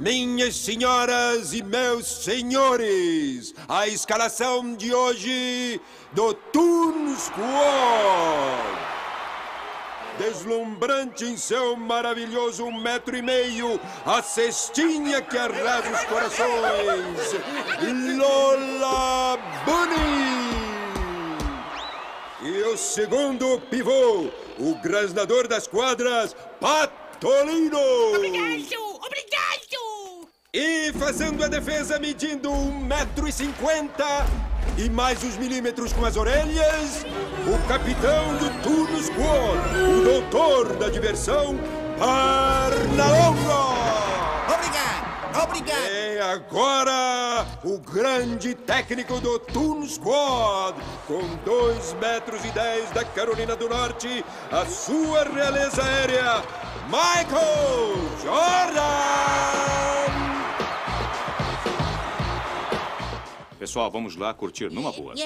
Minhas senhoras e meus senhores, a escalação de hoje do Toon Squad. Deslumbrante em seu maravilhoso um metro e meio, a cestinha que arrasa os corações, Lola Bunny. E o segundo pivô, o grasnador das quadras, Patolino. Obrigado! E fazendo a defesa medindo um metro e cinquenta e mais uns milímetros com as orelhas, o capitão do Turno Squad, o doutor da diversão, Arnalonga! Obrigado! Obrigado! E agora, o grande técnico do Toon Squad, com 2 metros e 10 da Carolina do Norte, a sua realeza aérea, Michael Jordan! Pessoal, vamos lá curtir numa boa.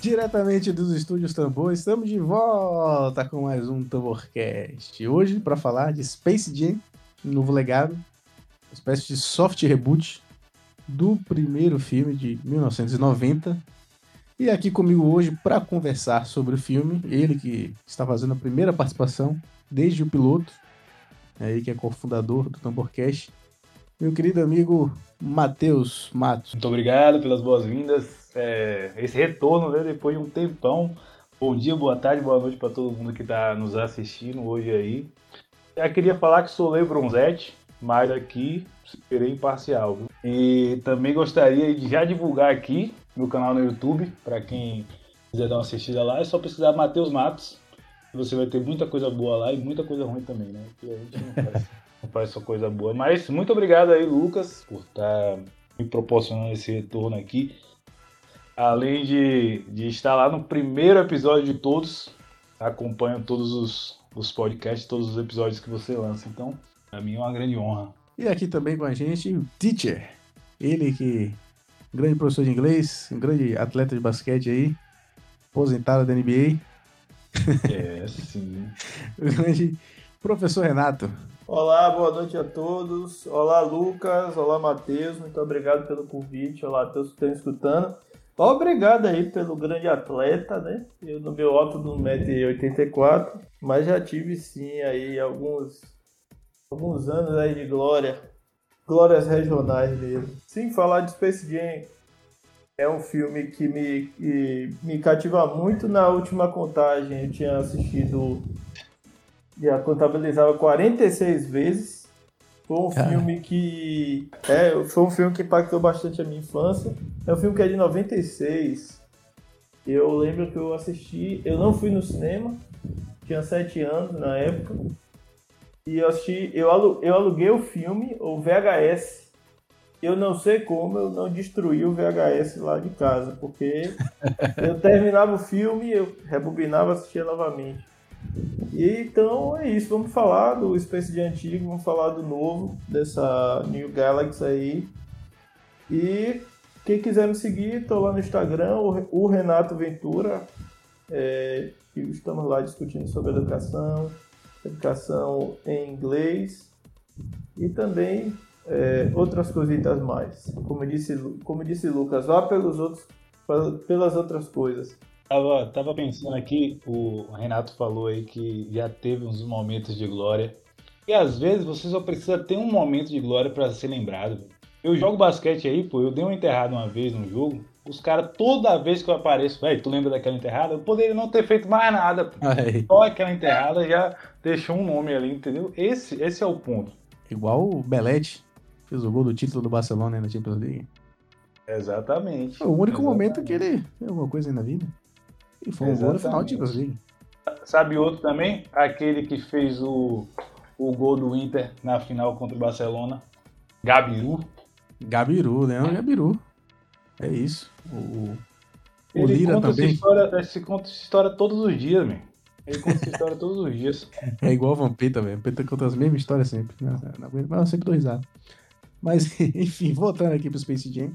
Diretamente dos estúdios Tambor, estamos de volta com mais um Tamborcast. Hoje para falar de Space Jam, um novo legado, uma espécie de soft reboot do primeiro filme de 1990. E aqui comigo hoje para conversar sobre o filme, ele que está fazendo a primeira participação desde o piloto, aí que é cofundador do Tamborcast, meu querido amigo Matheus Matos. Muito obrigado pelas boas-vindas. É, esse retorno né, depois de um tempão. Bom dia, boa tarde, boa noite para todo mundo que está nos assistindo hoje aí. Já queria falar que sou Leo Bronzetti, mas aqui serei imparcial. E também gostaria de já divulgar aqui meu canal no YouTube, para quem quiser dar uma assistida lá, é só pesquisar Matheus Matos. Você vai ter muita coisa boa lá e muita coisa ruim também, né? Que a gente não faz, não faz só coisa boa. Mas muito obrigado aí, Lucas, por estar me proporcionando esse retorno aqui. Além de, de estar lá no primeiro episódio de todos, acompanho todos os, os podcasts, todos os episódios que você lança. Então, para mim é uma grande honra. E aqui também com a gente o Teacher, ele que um grande professor de inglês, um grande atleta de basquete aí, aposentado da NBA, É, sim. o grande professor Renato. Olá, boa noite a todos. Olá, Lucas. Olá, Matheus. Muito obrigado pelo convite. Olá a todos que estão escutando. Obrigado aí pelo grande atleta, né? Eu no meu alto do 1,84m, mas já tive sim aí alguns, alguns anos aí de glória. Glórias regionais mesmo. Sim, falar de Space Jam é um filme que me, que me cativa muito. Na última contagem eu tinha assistido já contabilizava 46 vezes. Foi um Cara. filme que. É, foi um filme que impactou bastante a minha infância. É um filme que é de 96. Eu lembro que eu assisti. Eu não fui no cinema, tinha 7 anos na época. E eu assisti. Eu, alu- eu aluguei o filme, o VHS. Eu não sei como eu não destruí o VHS lá de casa, porque eu terminava o filme, eu rebobinava e assistia novamente. E então é isso, vamos falar do Space de antigo, vamos falar do novo, dessa New Galaxy aí. E quem quiser me seguir, tô lá no Instagram, o Re- o Renato Ventura. É, e estamos lá discutindo sobre educação, educação em inglês e também é, outras cositas mais. Como disse, como disse Lucas, vá pelos outros, pelas outras coisas. Tava, tava pensando aqui, o Renato falou aí que já teve uns momentos de glória. E às vezes você só precisa ter um momento de glória pra ser lembrado. Eu jogo basquete aí, pô, eu dei uma enterrada uma vez no jogo. Os caras, toda vez que eu apareço, velho, tu lembra daquela enterrada? Eu poderia não ter feito mais nada. Aí, Só aquela enterrada já deixou um nome ali, entendeu? Esse, esse é o ponto. igual o Belete, fez o gol do título do Barcelona na Champions League. Exatamente. Foi o único Exatamente. momento que ele fez alguma coisa aí na vida. E foi um gol no final Exatamente. Champions League. Sabe outro também? Aquele que fez o, o gol do Inter na final contra o Barcelona. Gabiru. Gabiru, Leandro Gabiru. É isso. O, o Ele Lira conta também. Essa história, ele conta essa história todos os dias, meu. Ele conta essa história todos os dias. É igual o Vampeta, velho. Vampeta conta as mesmas histórias sempre. Né? Não aguento, Mas eu sempre dou risada. Mas, enfim, voltando aqui pro Space Jam.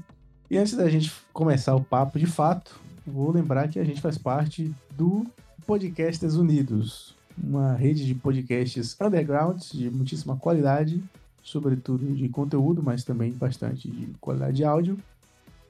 E antes da gente começar o papo de fato, vou lembrar que a gente faz parte do Podcasters Unidos, uma rede de podcasts undergrounds de muitíssima qualidade, sobretudo de conteúdo, mas também bastante de qualidade de áudio.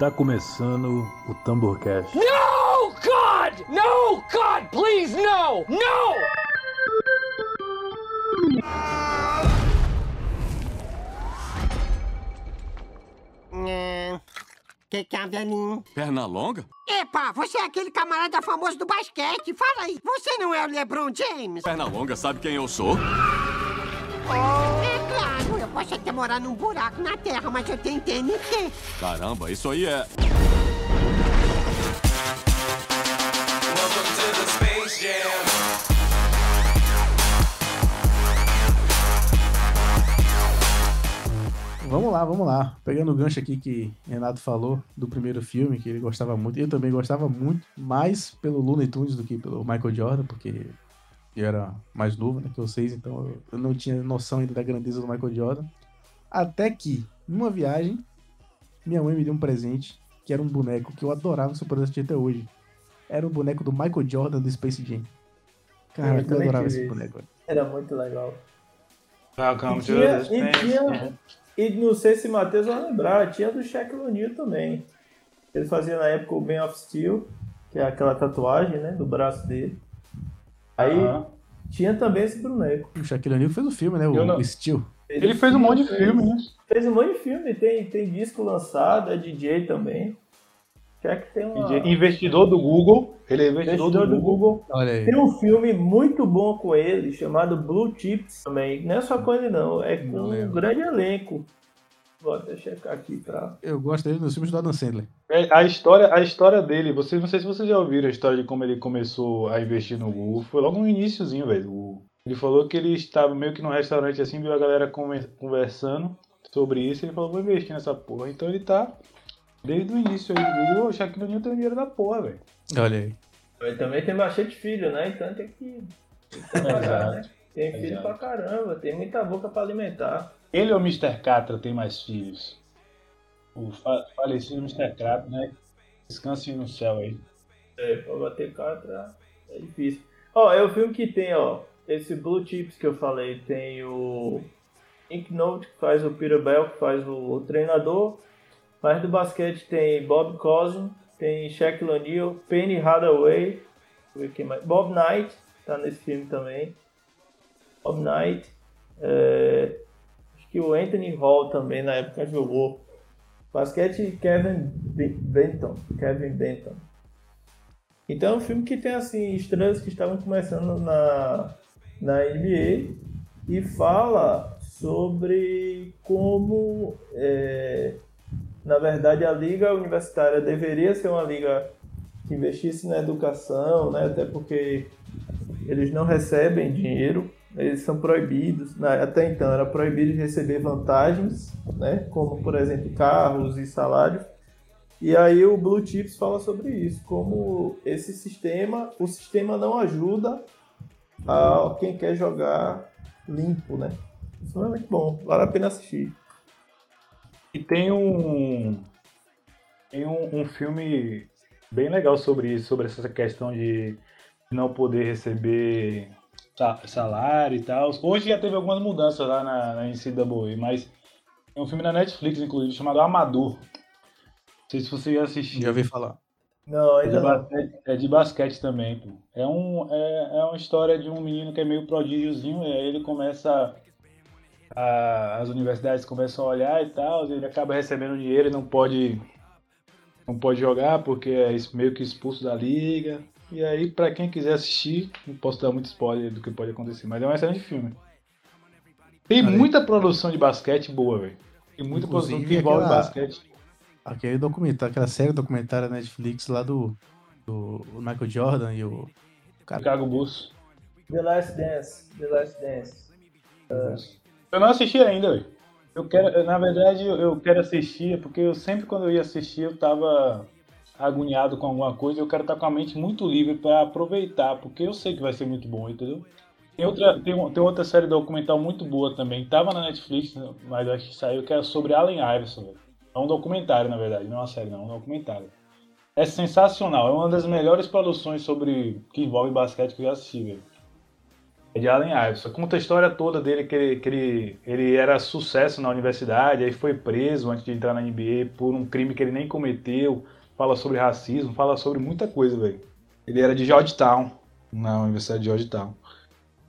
Tá começando o Tamborcast. No, God! No, God, please, no! No! Que que é, velhinho? Perna longa? Epa, você é aquele camarada famoso do basquete. Fala aí, você não é o LeBron James? Perna longa sabe quem eu sou? Eu posso até morar num buraco na terra, mas eu tenho TNT. Caramba, isso aí é. Vamos lá, vamos lá. Pegando o gancho aqui que Renato falou do primeiro filme, que ele gostava muito. Eu também gostava muito, mais pelo Looney Tunes do que pelo Michael Jordan, porque eu era mais novo né, que vocês, então eu não tinha noção ainda da grandeza do Michael Jordan. Até que, numa viagem, minha mãe me deu um presente, que era um boneco que eu adorava no presente até hoje. Era um boneco do Michael Jordan do Space Jam. Cara, Eu eu, também adorava esse esse. boneco. Era muito legal. Welcome E to tinha, the e, tinha, Jam. e não sei se Matheus vai lembrar, tinha do Shaquille O'Neal também. Ele fazia na época o Man of Steel, que é aquela tatuagem, né, do braço dele. Aí Aham. tinha também esse boneco. O Shaquille O'Neal fez o filme, né? O, o Steel. Ele fez um monte de filme, né? Fez um monte de filme, tem, tem disco lançado, é DJ também. Shaq tem uma... Investidor do Google. Ele é investidor, investidor do, Google. Olha aí. Tem um filme muito bom com ele, chamado Blue Chips também. Não é só com ele não, é com Não um lembro. grande elenco. Vou até checar aqui pra... Eu gosto dele nos filmes do Adam Sandler. É, A história, a história dele, vocês, não sei se vocês já ouviram a história de como ele começou a investir no Google. Foi logo no iníciozinho, velho. Ele falou que ele estava meio que num restaurante assim, viu a galera conver- conversando sobre isso. Ele falou, vou investir nessa porra. Então ele tá, desde o início aí do Google, o Shaquille O'Neal tem dinheiro da porra, velho. Olha aí. Ele também tem bastante filho, né? Então tem que... tem que trabalhar, né? Tem filho Exato. pra caramba, tem muita boca pra alimentar. Ele ou o Mr. Catra tem mais filhos? O fa- falecido Mr. Catra, né? Descanse no céu aí. É, pra bater catra é difícil. Ó, é o filme que tem, ó, esse Blue Chips que eu falei, tem o Ink Note, que faz o Peter Bell, que faz o, o treinador. Mas do basquete tem Bob Cousin, tem Shaquille O'Neal, Penny mais. Bob Knight, tá nesse filme também. Bob Knight. é, que o Anthony Hall também na época jogou. Basquete Kevin Be- Benton. Kevin Benton. Então é um filme que tem assim estrelas que estavam começando na, na NBA e fala sobre como é, na verdade a liga universitária deveria ser uma liga que investisse na educação, né? até porque eles não recebem dinheiro, eles são proibidos, né? até então era proibido de receber vantagens, né? como por exemplo carros e salários. E aí o Blue Chips fala sobre isso, como esse sistema, o sistema não ajuda a quem quer jogar limpo, né? Isso é muito bom, vale a pena assistir. E tem um tem um, um filme bem legal sobre isso, sobre essa questão de não poder receber salário e tal. Hoje já teve algumas mudanças lá na, na NCAA, mas tem um filme na Netflix, inclusive, chamado Amador. Não sei se você já assistiu. Já ouvi falar. Não, É de, ainda não. basquete, é de basquete também, pô. É, um, é, é uma história de um menino que é meio prodígiozinho, e aí ele começa. a- as universidades começam a olhar e tal, ele acaba recebendo dinheiro e não pode. Não pode jogar porque é meio que expulso da liga. E aí, pra quem quiser assistir, não posso dar muito spoiler do que pode acontecer, mas é um excelente filme. Tem aí. muita produção de basquete boa, velho. Tem muita produção que envolve aquela- basquete. Aquele documentário, aquela série documentária na Netflix lá do, do Michael Jordan e o. Cara, Chicago Bulls. The Last Dance. The Last Dance. Eu não assisti ainda, velho. Eu quero, na verdade, eu- eu quero assistir, porque eu sempre quando eu ia assistir eu tava agoniado com alguma coisa, eu quero estar com a mente muito livre pra aproveitar, porque eu sei que vai ser muito bom, entendeu? Tem outra, tem, tem outra série documental muito boa também, tava na Netflix, mas acho que saiu, que é sobre Allen Iverson. É um documentário, na verdade, não é uma série, não, é um documentário. É sensacional, é uma das melhores produções sobre que envolve basquete que eu já assisti, velho. É de Allen Iverson. Conta a história toda dele, que, ele, que ele, ele era sucesso na universidade, aí foi preso antes de entrar na NBA por um crime que ele nem cometeu. Fala sobre racismo, fala sobre muita coisa, velho. Ele era de Georgetown, na Universidade de Georgetown.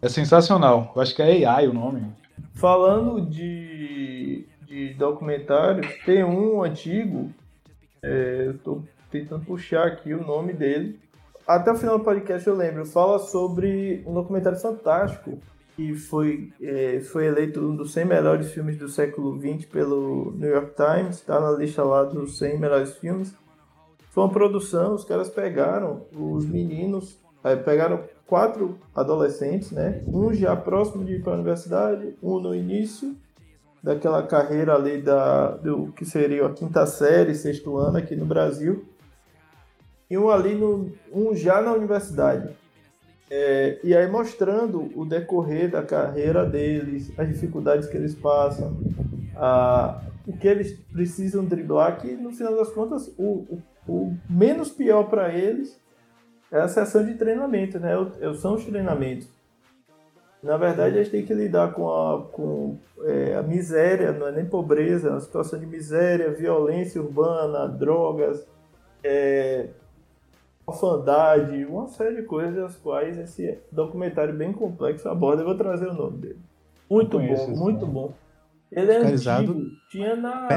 É sensacional. Eu acho que é AI o nome. Falando de, de documentários, tem um antigo, é, eu tô tentando puxar aqui o nome dele. Até o final do podcast eu lembro, fala sobre um documentário fantástico que foi, é, foi eleito um dos 100 melhores filmes do século XX pelo New York Times, está na lista lá dos 100 melhores filmes. Foi uma produção, os caras pegaram os meninos, é, pegaram quatro adolescentes, né? Um já próximo de ir para a universidade, um no início daquela carreira ali da, do que seria a quinta série, sexto ano aqui no Brasil, e um ali no, um já na universidade. É, e aí mostrando o decorrer da carreira deles, as dificuldades que eles passam, a, o que eles precisam driblar, que no final das contas o, o, o menos pior para eles é a sessão de treinamento, né? São os treinamentos. Na verdade, a gente tem que lidar com a, com, é, a miséria, não é nem pobreza, é uma situação de miséria, violência urbana, drogas, é, orfandade, uma série de coisas as quais esse documentário bem complexo aborda. Eu vou trazer o nome dele. Muito bom, muito nome. bom. Ele é antigo, tinha na,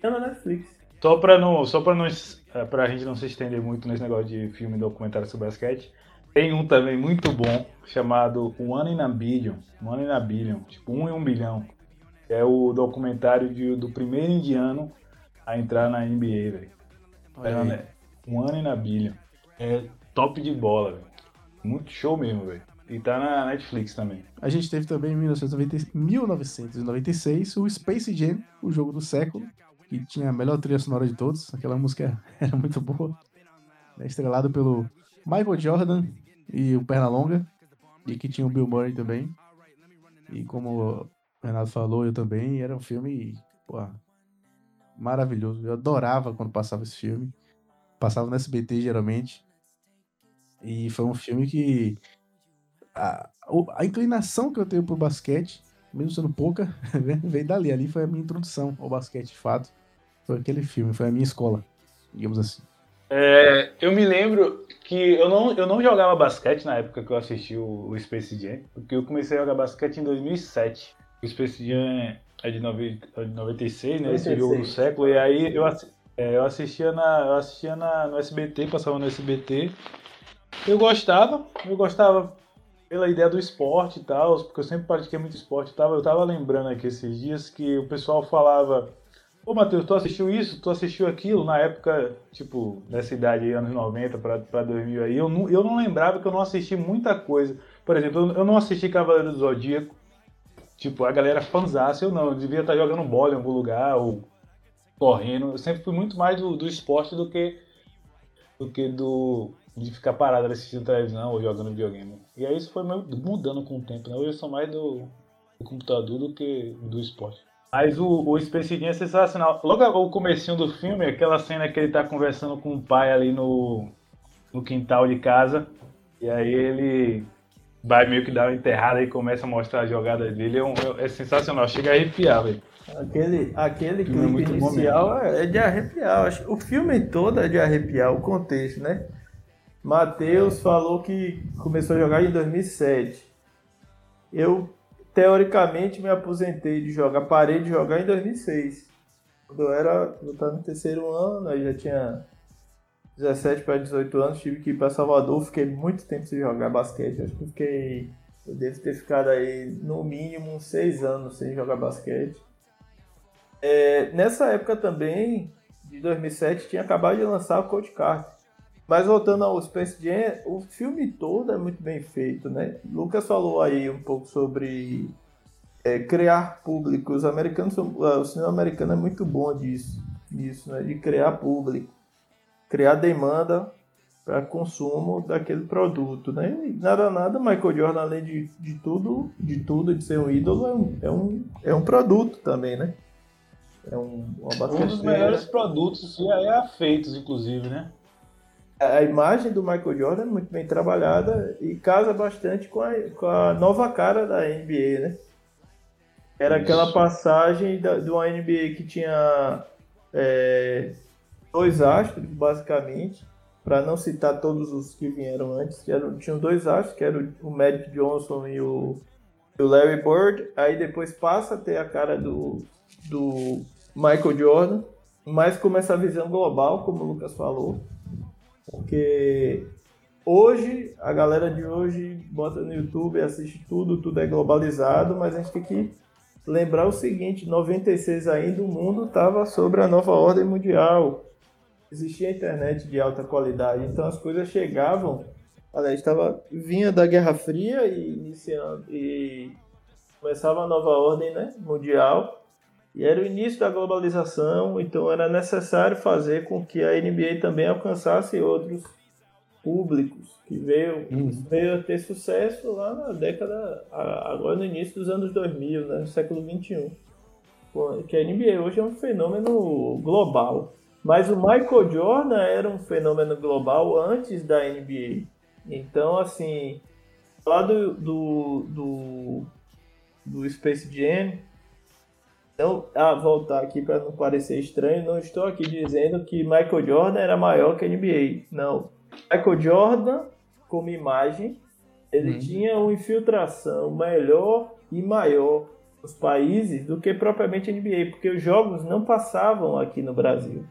tinha na Netflix. Só pra, não, só não, es- é, pra gente não se estender muito nesse negócio de filme e documentário sobre basquete, tem um também muito bom chamado One in a Billion. One in a Billion, tipo um em um bilhão. É o documentário de- do primeiro indiano a entrar na NBA, velho. É, aí. né? One in a Billion. É top de bola, velho. Muito show mesmo, velho. E tá na Netflix também. A gente teve também em 1990 1996 o Space Jam, o jogo do século, que tinha a melhor trilha sonora de todos. Aquela música era muito boa. É Estrelado pelo Michael Jordan e o Pernalonga, e que tinha o Bill Murray também. E como o Renato falou, eu também. Era um filme pô, maravilhoso. Eu adorava quando passava esse filme. Passava no SBT geralmente. E foi um filme que a, a inclinação que eu tenho pro basquete, mesmo sendo pouca, veio dali. Ali foi a minha introdução ao basquete, de fato. Foi aquele filme, foi a minha escola, digamos assim. É, eu me lembro que eu não, eu não jogava basquete na época que eu assisti o, o Space Jam, porque eu comecei a jogar basquete em 2007. O Space Jam é de, nove- é de 96, né? Esse 96. jogo do século. E aí eu, é, eu assistia, na, eu assistia na, no SBT, passava no SBT. Eu gostava, eu gostava pela ideia do esporte e tal, porque eu sempre pratiquei muito esporte e tal. Eu tava lembrando aqui esses dias que o pessoal falava Ô, Matheus, tu assistiu isso? Tu assistiu aquilo? Na época, tipo, nessa idade aí, anos 90 pra, pra 2000 aí, eu não, eu não lembrava que eu não assisti muita coisa. Por exemplo, eu, não assisti Cavaleiro do Zodíaco. Tipo, a galera fanzasse, eu não. Eu devia estar jogando bola em algum lugar, ou correndo. Eu sempre fui muito mais do, do esporte do que do que do de ficar parado assistindo televisão ou jogando videogame. E aí isso foi mudando com o tempo, né? Hoje eu sou mais do, do computador do que do esporte. Mas o, o é sensacional. Logo o comecinho do filme, aquela cena que ele tá conversando com o pai ali no, no quintal de casa. E aí ele vai meio que dar uma enterrada e começa a mostrar as jogadas dele. É, um- é sensacional, chega a arrepiar, velho. Aquele, aquele é clipe bom inicial é de arrepiar. O filme todo é de arrepiar, o contexto, né? Matheus falou que começou a jogar em 2007. Eu, teoricamente, me aposentei de jogar, parei de jogar em 2006. Quando eu era, eu estava no terceiro ano, aí já tinha 17 para 18 anos, tive que ir para Salvador, fiquei muito tempo sem jogar basquete. Acho que fiquei, eu devo ter ficado aí no mínimo uns 6 anos sem jogar basquete. É, nessa época também, de 2007, tinha acabado de lançar o Coach Carter. Mas voltando ao Space Jam, o filme todo é muito bem feito, né? Lucas falou aí um pouco sobre é, criar público. Os americanos, são, o cinema americano é muito bom disso, disso, né? De criar público, criar demanda para consumo daquele produto, né? Nada nada, Michael Jordan além de, de tudo, de tudo, de ser um ídolo, é um, é um, é um produto também, né? É um, Um dos melhores produtos já é feitos, inclusive, né? A imagem do Michael Jordan é muito bem trabalhada e casa bastante com a, com a nova cara da NBA, né? Era Isso. aquela passagem da, de uma NBA que tinha é, dois astros, basicamente, para não citar todos os que vieram antes, que eram, tinham dois astros, que eram o Magic Johnson e o, o Larry Bird, aí depois passa a ter a cara do, do Michael Jordan, mas começa a visão global, como o Lucas falou, porque hoje, a galera de hoje bota no YouTube, assiste tudo, tudo é globalizado, mas a gente tem que lembrar o seguinte, 96 ainda o mundo estava sobre a nova ordem mundial. Existia internet de alta qualidade, então as coisas chegavam, aliás, estava vinha da Guerra Fria e iniciando e começava a nova ordem, né, mundial. E era o início da globalização, então era necessário fazer com que a NBA também alcançasse outros públicos, que veio, veio a ter sucesso lá na década, agora no início dos anos 2000, né, no século 21. Pô, Que a NBA hoje é um fenômeno global. Mas o Michael Jordan era um fenômeno global antes da NBA. Então, assim, falar do, do, do, do Space Jam, então, ah, voltar aqui para não parecer estranho, não estou aqui dizendo que Michael Jordan era maior que a NBA. Não. Michael Jordan, como imagem, ele tinha uma infiltração melhor e maior nos países do que propriamente a NBA, porque os jogos não passavam aqui no Brasil.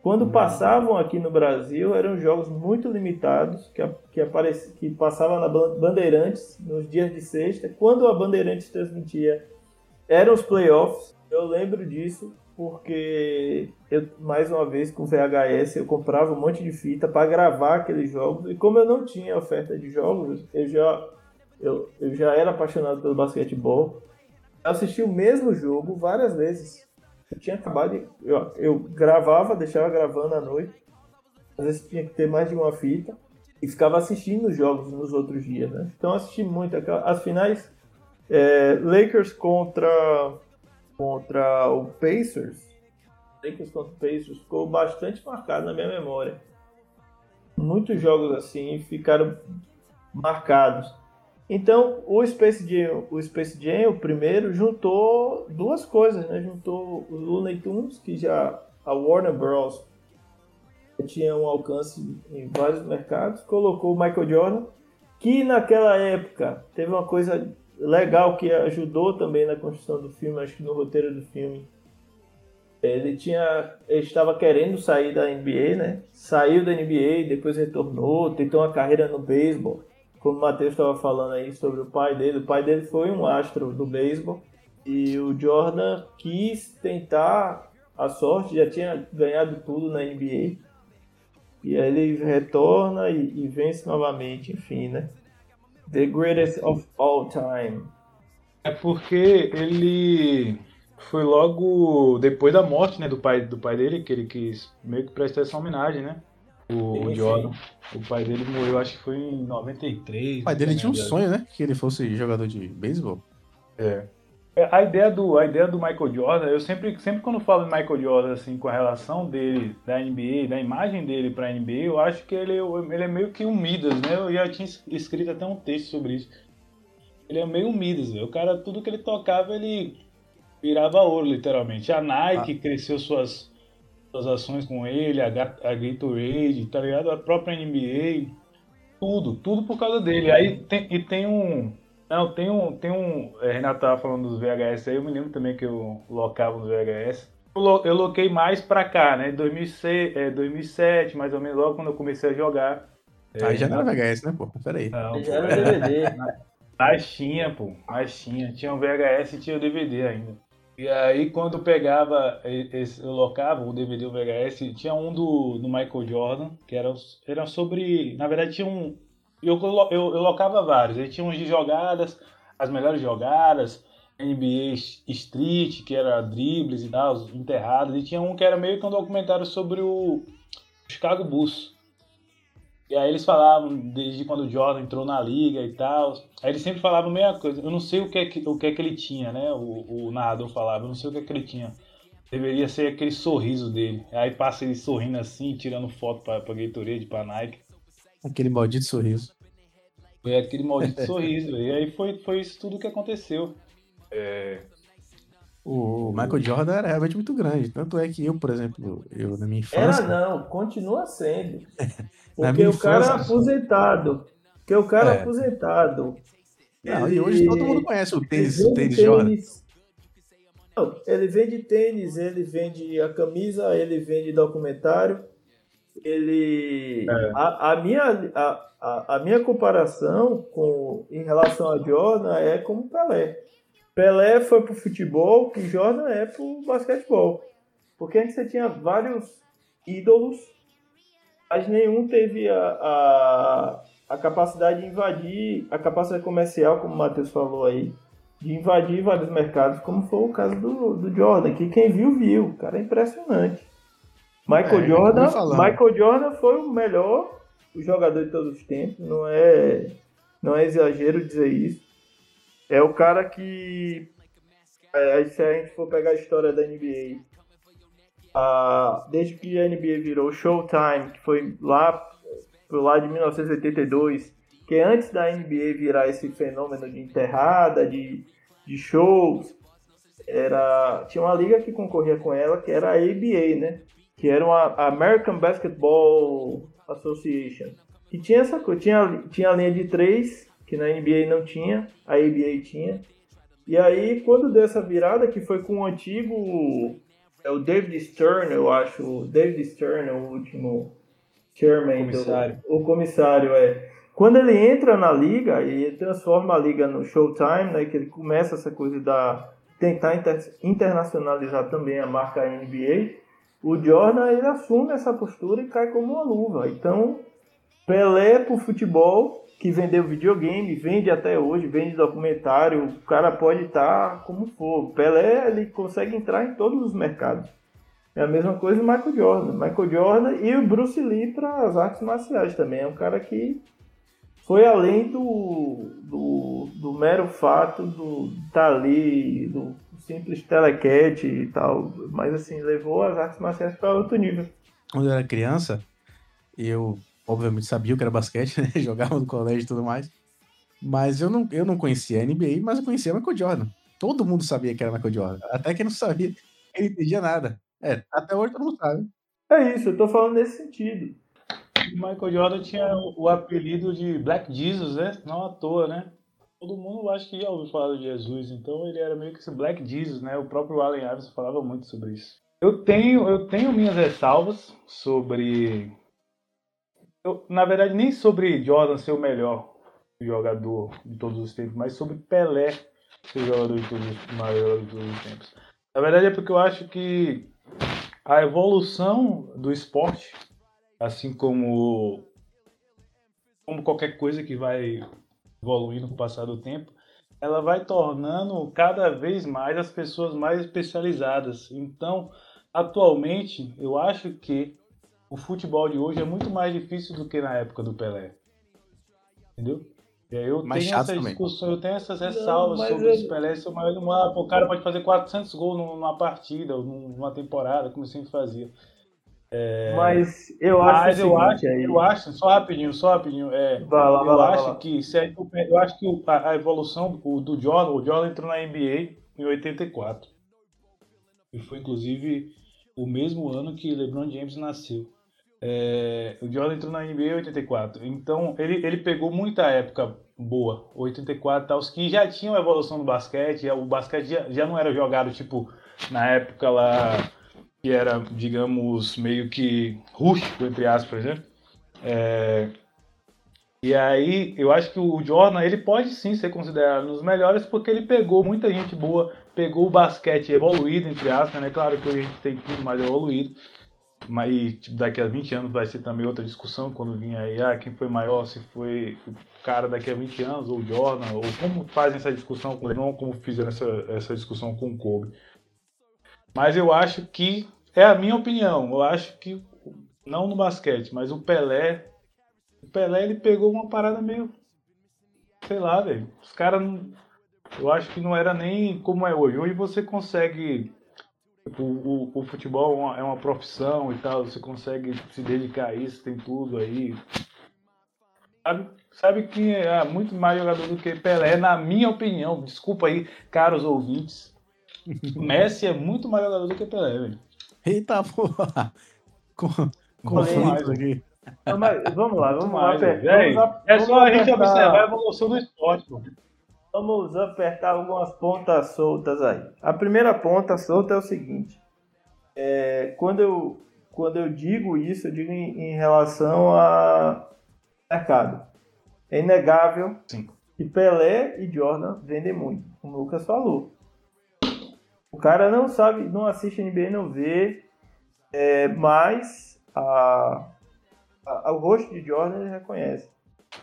Quando passavam aqui no Brasil, eram jogos muito limitados, que, a- que, apareci, que passava na Ban- Bandeirantes nos dias de sexta. Quando a Bandeirantes transmitia, eram os playoffs. Eu lembro disso porque eu, mais uma vez, com VHS, eu comprava um monte de fita para gravar aqueles jogos. E como eu não tinha oferta de jogos, eu já, eu, eu já era apaixonado pelo basquetebol. Eu assisti o mesmo jogo várias vezes. Eu tinha acabado de. Eu, eu gravava, deixava gravando à noite. Às vezes tinha que ter mais de uma fita. E ficava assistindo os jogos nos outros dias, né? Então assisti muito. As finais. é, Lakers contra. Contra o Pacers. Lakers contra o Pacers ficou bastante marcado na minha memória. Muitos jogos assim ficaram marcados. Então, o Space Jam, o Space Jam, o primeiro, juntou duas coisas, né? Juntou os Looney Tunes, que já a Warner Bros. tinha um alcance em vários mercados, colocou o Michael Jordan, que naquela época teve uma coisa legal que ajudou também na construção do filme, acho que no roteiro do filme. Ele tinha, ele estava querendo sair da NBA, né? Saiu da NBA, depois retornou, tentou uma carreira no beisebol como o Matheus estava falando aí sobre o pai dele, o pai dele foi um astro do beisebol e o Jordan quis tentar a sorte, já tinha ganhado tudo na NBA e aí ele retorna e, e vence novamente, enfim, né? The greatest of all time. É porque ele foi logo depois da morte, né, do pai do pai dele que ele quis meio que prestar essa homenagem, né? O. Jordan. O pai dele morreu, acho que foi em 93. O pai dele tinha um sonho, né? Que ele fosse jogador de beisebol. É. É, A ideia do a ideia do Michael Jordan, eu sempre sempre quando falo de Michael Jordan assim com a relação dele da NBA, da imagem dele para NBA, eu acho que ele ele é meio que um Midas, né? Eu já tinha es- escrito até um texto sobre isso. Ele é meio Midas, velho. o cara tudo que ele tocava ele virava ouro literalmente. A Nike cresceu suas suas ações com ele, a, a Gatorade, tá ligado? A própria NBA, tudo, tudo por causa dele. Aí tem, e tem um. Não, tem um. Tem um. é, Renato tava falando dos VHS aí, eu me lembro também que eu locava nos VHS. Eu, eu loquei mais pra cá, né? 2006, é, 2007, mais ou menos, logo quando eu comecei a jogar. É, Aí já não era VHS, né, pô? Pera aí. Não, Já era é. DVD. Mas tinha, pô, mas tinha. Tinha o VHS e tinha o DVD ainda. E aí quando pegava, eu locava o DVD o VHS, tinha um do, do Michael Jordan, que era, era sobre. Na verdade tinha um. Eu, eu, eu locava vários. Aí tinha uns de jogadas, as melhores jogadas, NBA Street, que era dribles e tal, enterradas, e tinha um que era meio que um documentário sobre o Chicago Bulls. E aí eles falavam desde quando o Jordan entrou na liga e tal. Aí eles sempre falavam a mesma coisa. Eu não sei o que é que, o que, é que ele tinha, né? O, o narrador falava, eu não sei o que é que ele tinha. Deveria ser aquele sorriso dele. Aí passa ele sorrindo assim, tirando foto pra, pra Gatorade, pra Nike. Aquele maldito sorriso. Foi aquele maldito sorriso. E aí foi, foi isso tudo que aconteceu. É... O Michael Jordan era realmente muito grande. Tanto é que eu, por exemplo, eu na minha infância. Era não, continua sendo. Porque o cara é aposentado. Porque o cara é. aposentado. Não, ele... e hoje todo mundo conhece o tênis, o tênis, Jordan. Não, ele vende tênis, ele vende a camisa, ele vende documentário. Ele. É. A, a, minha, a, a, a minha comparação com, em relação a Jordan é como Pelé. Pelé foi pro futebol, que Jordan é pro basquetebol. Porque antes você tinha vários ídolos, mas nenhum teve a, a, a capacidade de invadir, a capacidade comercial, como o Matheus falou aí, de invadir vários mercados, como foi o caso do, do Jordan, que quem viu, viu. O cara é impressionante. Michael é, Jordan, Michael Jordan foi o melhor jogador de todos os tempos, não é, não é exagero dizer isso. É o cara que. É, se a gente for pegar a história da NBA, a, desde que a NBA virou Showtime, que foi lá, foi lá de 1982, que antes da NBA virar esse fenômeno de enterrada, de, de shows, era, tinha uma liga que concorria com ela, que era a ABA, né? Que era uma American Basketball Association. Que tinha essa coisa, tinha, tinha a linha de três que na NBA não tinha, a ABA tinha. E aí, quando deu essa virada, que foi com o antigo. É o David Stern, eu acho. David Stern, o último chairman. O comissário. Do, o comissário, é. Quando ele entra na liga e transforma a liga no Showtime, né, que ele começa essa coisa da tentar inter, internacionalizar também a marca NBA, o Jordan ele assume essa postura e cai como uma luva. Então, Pelé pro futebol que vendeu videogame, vende até hoje, vende documentário, o cara pode estar tá como for. Pelé, ele consegue entrar em todos os mercados. É a mesma coisa o Michael Jordan. Michael Jordan e o Bruce Lee para as artes marciais também. É um cara que foi além do, do, do mero fato do estar tá ali, do simples telequete e tal. Mas assim, levou as artes marciais para outro nível. Quando eu era criança, eu obviamente sabia o que era basquete, né? Jogava no colégio e tudo mais. Mas eu não, eu não conhecia a NBA, mas eu conhecia Michael Jordan. Todo mundo sabia que era Michael Jordan. Até quem não sabia, ele entendia nada. É, até hoje todo mundo sabe. É isso, eu tô falando nesse sentido. O Michael Jordan tinha o, apelido de Black Jesus, né? Não à toa, né? Todo mundo acho que já ouviu falar de Jesus, então ele era meio que esse Black Jesus, né? O próprio Allen Iverson falava muito sobre isso. Eu tenho, eu tenho minhas ressalvas sobre eu, na verdade, nem sobre Jordan ser o melhor jogador de todos os tempos, mas sobre Pelé ser o jogador de todos os maior de todos os tempos. Na verdade é porque eu acho que a evolução do esporte, assim como como qualquer coisa que vai evoluindo com o passar do tempo, ela vai tornando cada vez mais as pessoas mais especializadas. Então, atualmente, eu acho que o futebol de hoje é muito mais difícil do que na época do Pelé. Entendeu? E aí eu mais tenho essa discussão, eu tenho essas ressalvas não, sobre os Pelé ser o maior do mundo. o cara pode fazer 400 gols numa partida, ou numa temporada, como sempre fazia. É... Mas eu acho Mas eu acho, aí... eu acho, só rapidinho, só rapidinho. É, vai lá, eu vai acho lá, que se é, eu acho que a, evolução do, do Jordan, o Jordan entrou na NBA em 84. E foi inclusive o mesmo ano que LeBron James nasceu. É, o Jordan entrou na NBA em 84, então ele, ele pegou muita época boa, 84 tal, os que já tinham evolução do basquete, o basquete já, já não era jogado tipo na época lá que era, digamos, meio que rústico, entre aspas, né? É, E aí, eu acho que o Jordan, ele pode sim ser considerado um dos melhores porque ele pegou muita gente boa, pegou o basquete evoluído, entre aspas, né? Claro que hoje a gente tem tudo mais evoluído, mas tipo, daqui a 20 anos vai ser também outra discussão quando vir aí, ah, quem foi maior, se foi o cara daqui a 20 anos, ou Jordan, ou como fazem essa discussão com o LeBron, como fizeram essa, essa discussão com o Kobe. Mas eu acho que, é a minha opinião, eu acho que, não no basquete, mas o Pelé, o Pelé ele pegou uma parada meio, sei lá, velho, os caras eu acho que não era nem como é hoje. Hoje você consegue o, o, o, futebol é uma, é uma, profissão e tal, você consegue se dedicar a isso, tem tudo aí. Sabe, sabe que é muito mais jogador do que Pelé, na minha opinião. Desculpa aí, caros ouvintes. Messi é muito mais jogador do que Pelé, velho. Eita porra! Com, conflito aqui. Não, mas, vamos lá, vamos mais, lá. Vamos, vamos, é só a gente observar a evolução do esporte, pô. Vamos apertar algumas pontas soltas aí. A primeira ponta solta é o seguinte: é, quando, eu, quando eu digo isso, eu digo em, em relação a mercado. É inegável Sim. que Pelé e Jordan vendem muito, como o Lucas falou. O cara não sabe, não assiste NBA, não vê, é, mas a, a, o rosto de Jordan ele reconhece.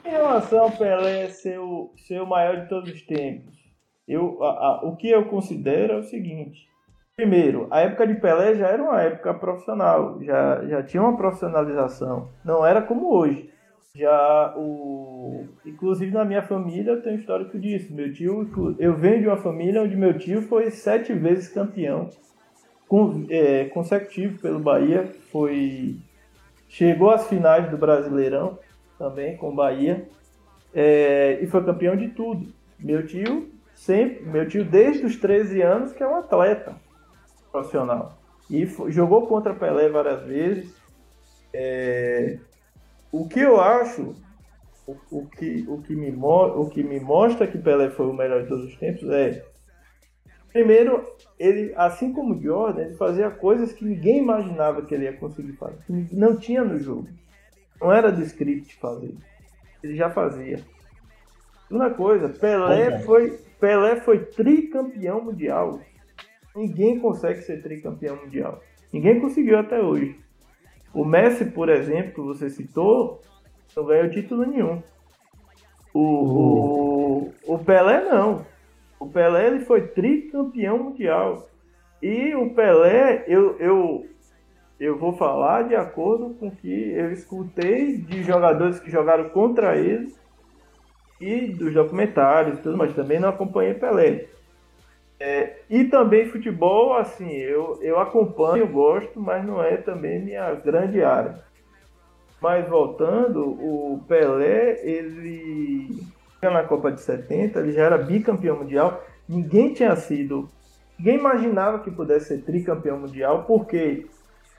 Em relação ao Pelé ser o, ser o maior de todos os tempos, eu, a, a, o que eu considero é o seguinte. Primeiro, a época de Pelé já era uma época profissional, já, já tinha uma profissionalização. Não era como hoje. Já o. Inclusive na minha família eu tenho histórico disso. Meu tio, eu venho de uma família onde meu tio foi sete vezes campeão com, é, consecutivo pelo Bahia. Foi. Chegou às finais do Brasileirão também com o Bahia. É, e foi campeão de tudo. Meu tio, sempre, meu tio desde os 13 anos que é um atleta profissional. E jogou contra Pelé várias vezes. É, o que eu acho, o, o, que, o, que me, o que me mostra que Pelé foi o melhor de todos os tempos é. Primeiro, ele, assim como Jordan, ele fazia coisas que ninguém imaginava que ele ia conseguir fazer. Não tinha no jogo. Não era do script fazer. Ele já fazia. Segunda coisa, Pelé foi, Pelé foi tricampeão mundial. Ninguém consegue ser tricampeão mundial. Ninguém conseguiu até hoje. O Messi, por exemplo, que você citou, não ganhou título nenhum. O, o, o Pelé não. O Pelé ele foi tricampeão mundial. E o Pelé, eu, eu, eu vou falar de acordo com o que eu escutei de jogadores que jogaram contra ele e dos documentários e tudo, mas também não acompanhei Pelé. É, e também futebol, assim, eu, eu acompanho, eu gosto, mas não é também minha grande área. Mas voltando, o Pelé, ele na Copa de 70, ele já era bicampeão mundial. Ninguém tinha sido, ninguém imaginava que pudesse ser tricampeão mundial, porque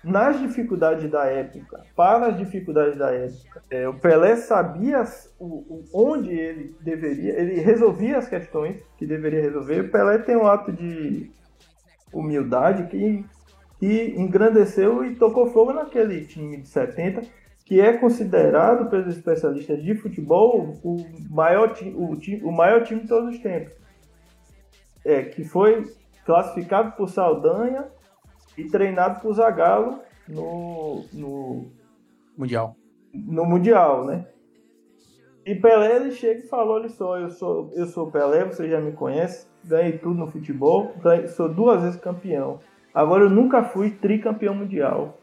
nas dificuldades da época, para as dificuldades da época, é, o Pelé sabia o, o, onde ele deveria, ele resolvia as questões que deveria resolver. O Pelé tem um ato de humildade que, que engrandeceu e tocou fogo naquele time de 70, que é considerado pelos especialistas de futebol o maior, o, o maior time de todos os tempos. É, que foi classificado por Saldanha e treinado por Zagallo no, no Mundial. No Mundial, né? E Pelé ele chega e falou: olha só, eu sou, eu sou Pelé, você já me conhece, ganhei tudo no futebol, sou duas vezes campeão. Agora eu nunca fui tricampeão mundial.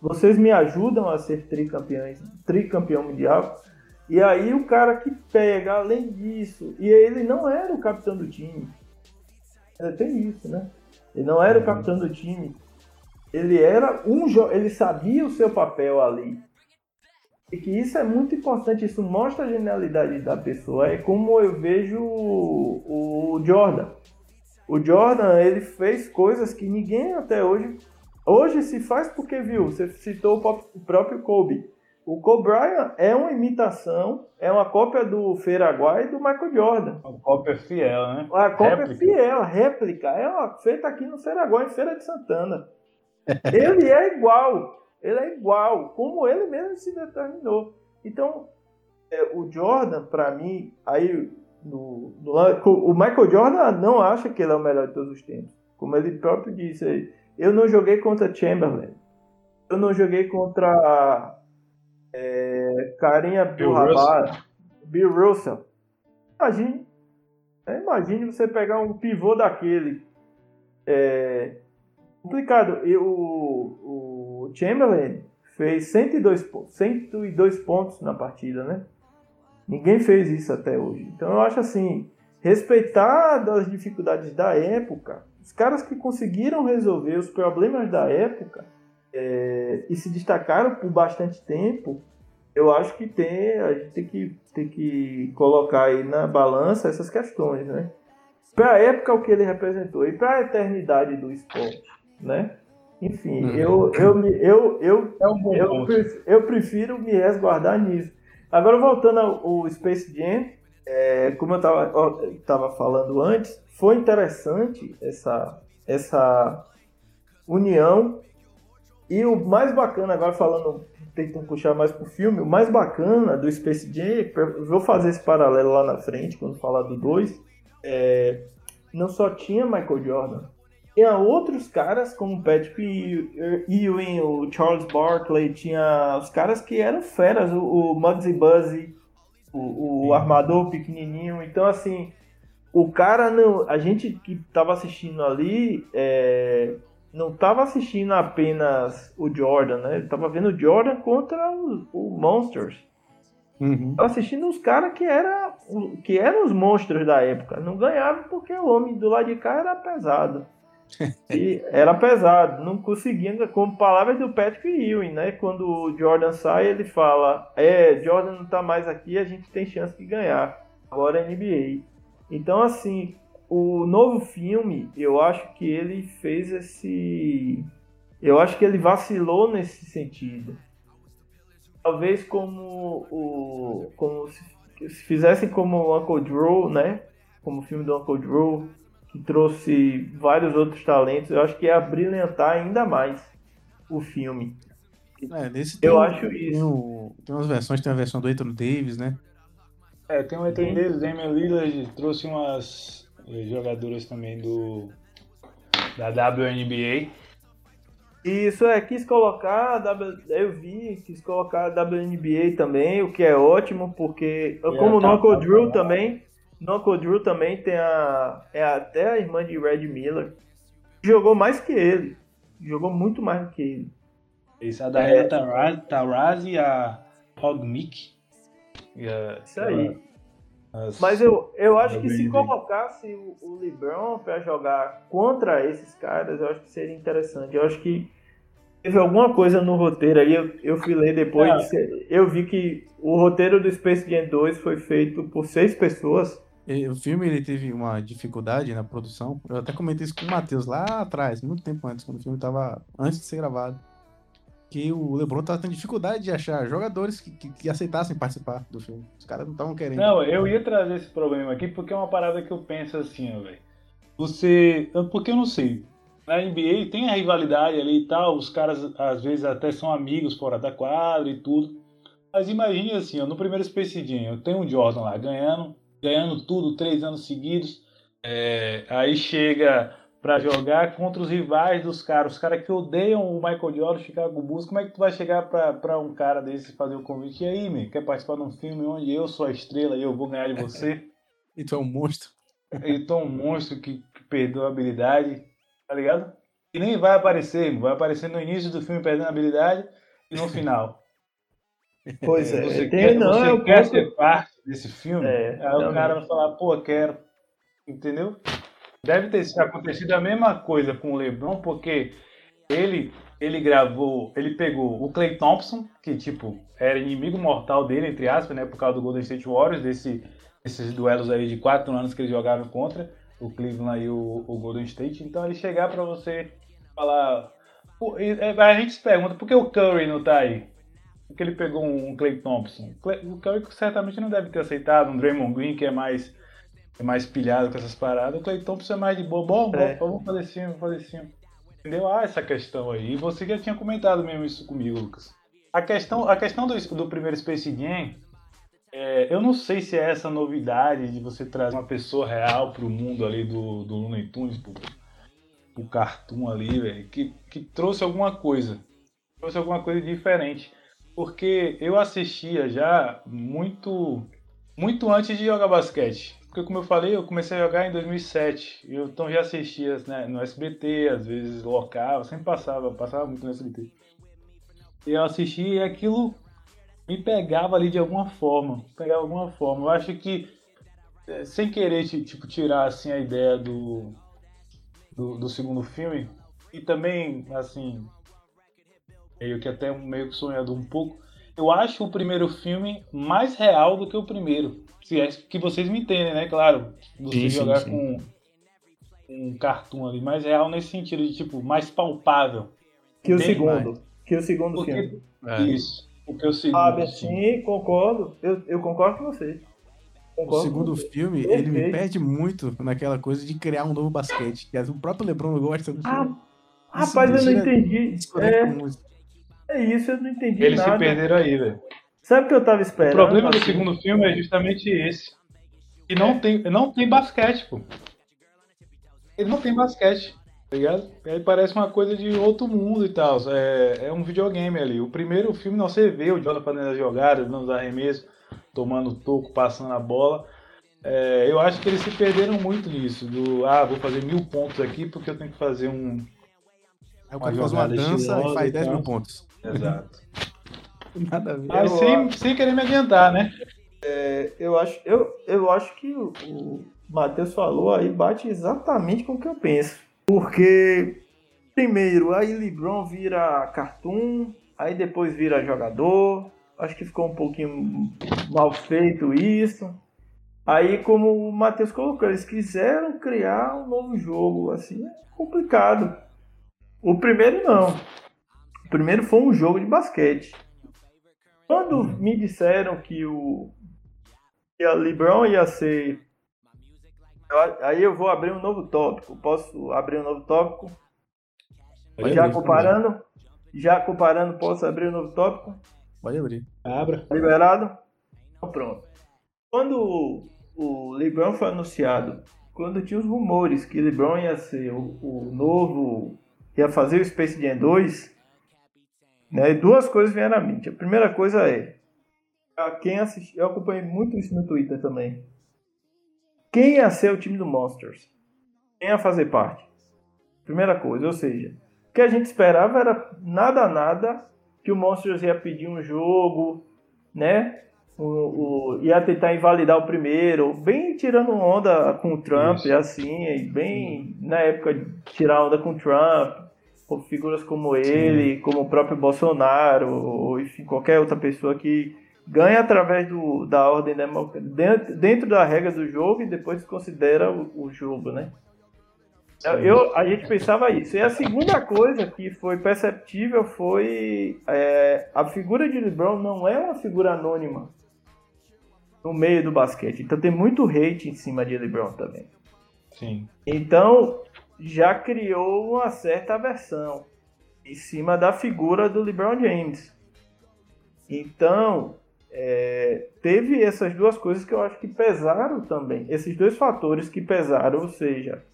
Vocês me ajudam a ser tricampeões, tricampeão mundial. E aí o cara que pega, além disso, e ele não era o capitão do time. Tem isso, né? Ele não era o capitão do time ele era um ele sabia o seu papel ali. E que isso é muito importante, isso mostra a genialidade da pessoa. É como eu vejo o, o Jordan. O Jordan, ele fez coisas que ninguém até hoje hoje se faz porque viu. Você citou o próprio Kobe. O Kobe Bryant é uma imitação, é uma cópia do Feiraguai e do Michael Jordan. Uma cópia fiel, né? A cópia réplica. fiel, réplica. É uma, feita aqui no Feiraguai, em Feira de Santana. Ele é igual. Ele é igual, como ele mesmo se determinou. Então, é, o Jordan, pra mim, aí no, no, o Michael Jordan não acha que ele é o melhor de todos os tempos. Como ele próprio disse, eu não joguei contra Chamberlain. Eu não joguei contra é, Carinha Bill Rabar, Bill Russell. Imagine, é, imagine você pegar um pivô daquele. É, complicado. E o, o Chamberlain fez 102, 102 pontos na partida, né? Ninguém fez isso até hoje. Então eu acho assim, respeitar as dificuldades da época, os caras que conseguiram resolver os problemas da época é, e se destacaram por bastante tempo, eu acho que tem, a gente tem que, tem que colocar aí na balança essas questões, né? Para a época o que ele representou e para a eternidade do esporte, né? Enfim, uhum. eu, eu, eu, eu, é um eu, prefiro, eu prefiro me resguardar nisso. Agora, voltando ao Space Jam, é, como eu estava falando antes, foi interessante essa, essa união. E o mais bacana, agora falando, tentando puxar mais pro filme, o mais bacana do Space Jam, vou fazer esse paralelo lá na frente, quando falar do 2, é, não só tinha Michael Jordan, tinha outros caras como Patrick Ewing, o Charles Barkley, tinha os caras que eram feras, o, o Muggsy Buzzy, o, o armador pequenininho. Então, assim, o cara não. A gente que tava assistindo ali é, não tava assistindo apenas o Jordan, né? Ele tava vendo o Jordan contra o, o Monsters. Uhum. Tava assistindo os caras que, era, que eram os monstros da época. Não ganhava porque o homem do lado de cá era pesado. E era pesado, não conseguia, como palavras do Patrick Ewing, né? Quando o Jordan sai, ele fala: É, Jordan não tá mais aqui, a gente tem chance de ganhar. Agora é NBA. Então, assim, o novo filme, eu acho que ele fez esse. Eu acho que ele vacilou nesse sentido. Talvez como o. Como se, se fizessem como o Uncle Drew, né? Como o filme do Uncle Drew que trouxe vários outros talentos, eu acho que ia brilhantar ainda mais o filme. É, nesse eu tem, acho isso. Tem, o, tem umas versões, tem a versão do Anthony Davis, né? É, tem o Anthony Davis, Damian Lillard, trouxe umas eh, jogadoras também do da WNBA. Isso é, quis colocar, w, eu vi, quis colocar a WNBA também, o que é ótimo, porque como o Knuckle Drew também, no Drew também tem a. É até a irmã de Red Miller. Jogou mais que ele. Jogou muito mais do que ele. Isso, a da é, Taraz e a Hogmick. Isso aí. As, Mas eu, eu acho que se colocasse o, o LeBron para jogar contra esses caras, eu acho que seria interessante. Eu acho que teve alguma coisa no roteiro aí, eu, eu fui ler depois, é. eu vi que o roteiro do Space Jam 2 foi feito por seis pessoas. O filme ele teve uma dificuldade na produção. Eu até comentei isso com o Matheus lá atrás, muito tempo antes, quando o filme estava antes de ser gravado. Que o LeBron estava tendo dificuldade de achar jogadores que, que, que aceitassem participar do filme. Os caras não estavam querendo. Não, eu ia trazer esse problema aqui porque é uma parada que eu penso assim, velho. Você. Porque eu não sei. Na NBA tem a rivalidade ali e tal, os caras às vezes até são amigos fora da quadra e tudo. Mas imagine assim, ó, no primeiro Space Jam, eu tenho o Jordan lá ganhando ganhando tudo três anos seguidos. É, aí chega para jogar contra os rivais dos caras, os caras que odeiam o Michael Jordan, Chicago Bulls. Como é que tu vai chegar para um cara desse fazer o convite? E aí, meu, quer participar de um filme onde eu sou a estrela e eu vou ganhar de você? e tu é um monstro. E tu é um monstro que, que perdeu a habilidade, tá ligado? E nem vai aparecer, vai aparecer no início do filme perdendo a habilidade e no final. Pois é, você tem, quer, não, você é quer ser parte desse filme? É, aí o cara vai falar, pô, quero. Entendeu? Deve ter acontecido a mesma coisa com o LeBron, porque ele ele gravou, ele pegou o Clay Thompson, que tipo era inimigo mortal dele, entre aspas, né, por causa do Golden State Warriors, desse, desses duelos aí de quatro anos que eles jogaram contra o Cleveland e o, o Golden State. Então ele chegar para você falar, é, a gente se pergunta por que o Curry não tá aí? Porque ele pegou um Clay Thompson. O Curry certamente não deve ter aceitado um Draymond Green, que é mais, é mais pilhado com essas paradas. O Clay Thompson é mais de boa. Bom, é. vamos fazer assim, vamos fazer assim. Entendeu? Ah, essa questão aí. E você já tinha comentado mesmo isso comigo, Lucas. A questão, a questão do, do primeiro Space Jam É, eu não sei se é essa novidade de você trazer uma pessoa real pro mundo ali do, do Looney Tunes, pro, pro cartoon ali, velho, que, que trouxe alguma coisa. Trouxe alguma coisa diferente. Porque eu assistia já muito, muito antes de jogar basquete. Porque, como eu falei, eu comecei a jogar em 2007. Eu, então já assistia né, no SBT, às vezes local, sempre passava, passava muito no SBT. Eu assistia e aquilo me pegava ali de alguma forma. Pegava de alguma forma. Eu acho que, é, sem querer, tipo, tirar assim, a ideia do, do, do segundo filme, e também, assim, meio que até meio que sonhador um pouco, eu acho o primeiro filme mais real do que o primeiro. Se é que vocês me entendem, né? Claro, você sim, jogar sim, sim. com um cartoon ali, mais real nesse sentido de tipo mais palpável. Que o segundo, mais. que o segundo porque, filme. É. Isso. Porque o segundo. Ah, sim, concordo. Eu, eu concordo com você. Concordo o segundo filme, ele me perde muito naquela coisa de criar um novo basquete. Que o próprio LeBron gosta. Ah, rapaz, eu não entendi. É, é isso, eu não entendi Eles nada. se perderam aí, velho. Sabe o que eu tava esperando? O problema do segundo filme é justamente esse. E não tem, não tem basquete, pô. Ele não tem basquete, tá ligado? Ele parece uma coisa de outro mundo e tal. É, é um videogame ali. O primeiro filme não você vê o Jordan fazendo as jogadas, dando os arremessos, tomando toco, passando a bola. É, eu acho que eles se perderam muito nisso. Do ah, vou fazer mil pontos aqui porque eu tenho que fazer um. Aí o cara faz uma dança e faz 10 mil pontos. Exato. Nada a ver. Mas sem, sem querer me adiantar, né? É, eu, acho, eu, eu acho que o, o Matheus falou aí bate exatamente com o que eu penso. Porque, primeiro, aí LeBron vira cartoon, aí depois vira jogador. Acho que ficou um pouquinho mal feito isso. Aí, como o Matheus colocou, eles quiseram criar um novo jogo. Assim, é complicado. O primeiro não. O primeiro foi um jogo de basquete. Quando me disseram que o que a LeBron ia ser. Eu, aí eu vou abrir um novo tópico. Posso abrir um novo tópico? Pode já abrir, comparando? Já comparando, posso abrir um novo tópico? Pode abrir. Abra. Liberado? Então, pronto. Quando o LeBron foi anunciado, quando tinha os rumores que LeBron ia ser o, o novo, ia fazer o Space Jam 2, né? Duas coisas vieram à mente. A primeira coisa é, quem assistiu, eu acompanhei muito isso no Twitter também. Quem ia ser o time do Monsters? Quem ia fazer parte? Primeira coisa, ou seja, o que a gente esperava era nada nada que o Monsters ia pedir um jogo, né? O, o, ia tentar invalidar o primeiro, bem tirando onda com o Trump, Isso. assim, bem na época de tirar onda com o Trump, por figuras como ele, Sim. como o próprio Bolsonaro, ou enfim, qualquer outra pessoa que ganha através do, da ordem dentro, dentro da regra do jogo e depois considera o, o jogo, né? Eu, a gente pensava isso. E a segunda coisa que foi perceptível foi é, a figura de LeBron não é uma figura anônima no meio do basquete. Então tem muito hate em cima de LeBron também. Sim. Então já criou uma certa aversão em cima da figura do LeBron James. Então, é, teve essas duas coisas que eu acho que pesaram também. Esses dois fatores que pesaram, ou seja.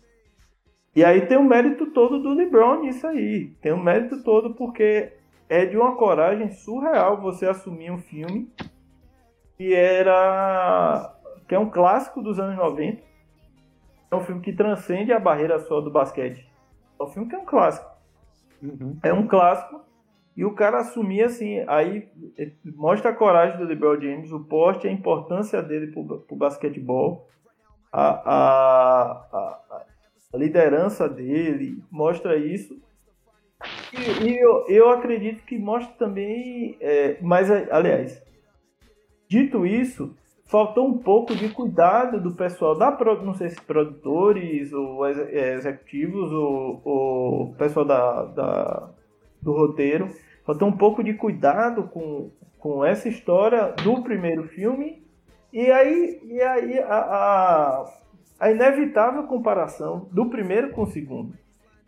E aí tem o mérito todo do LeBron nisso aí. Tem o mérito todo porque é de uma coragem surreal você assumir um filme que era. que é um clássico dos anos 90 é um filme que transcende a barreira só do basquete. É um filme que é um clássico. Uhum. É um clássico. E o cara assumir assim, aí é, mostra a coragem do LeBron James, o porte, a importância dele pro, pro basquetebol, a, a, a, a liderança dele, mostra isso. E, e eu, eu acredito que mostra também, é, mas aliás, dito isso, faltou um pouco de cuidado do pessoal da não sei se produtores ou é, executivos ou, ou pessoal da, da, do roteiro. Faltou um pouco de cuidado com, com essa história do primeiro filme. E aí, e aí a, a, a inevitável comparação do primeiro com o segundo.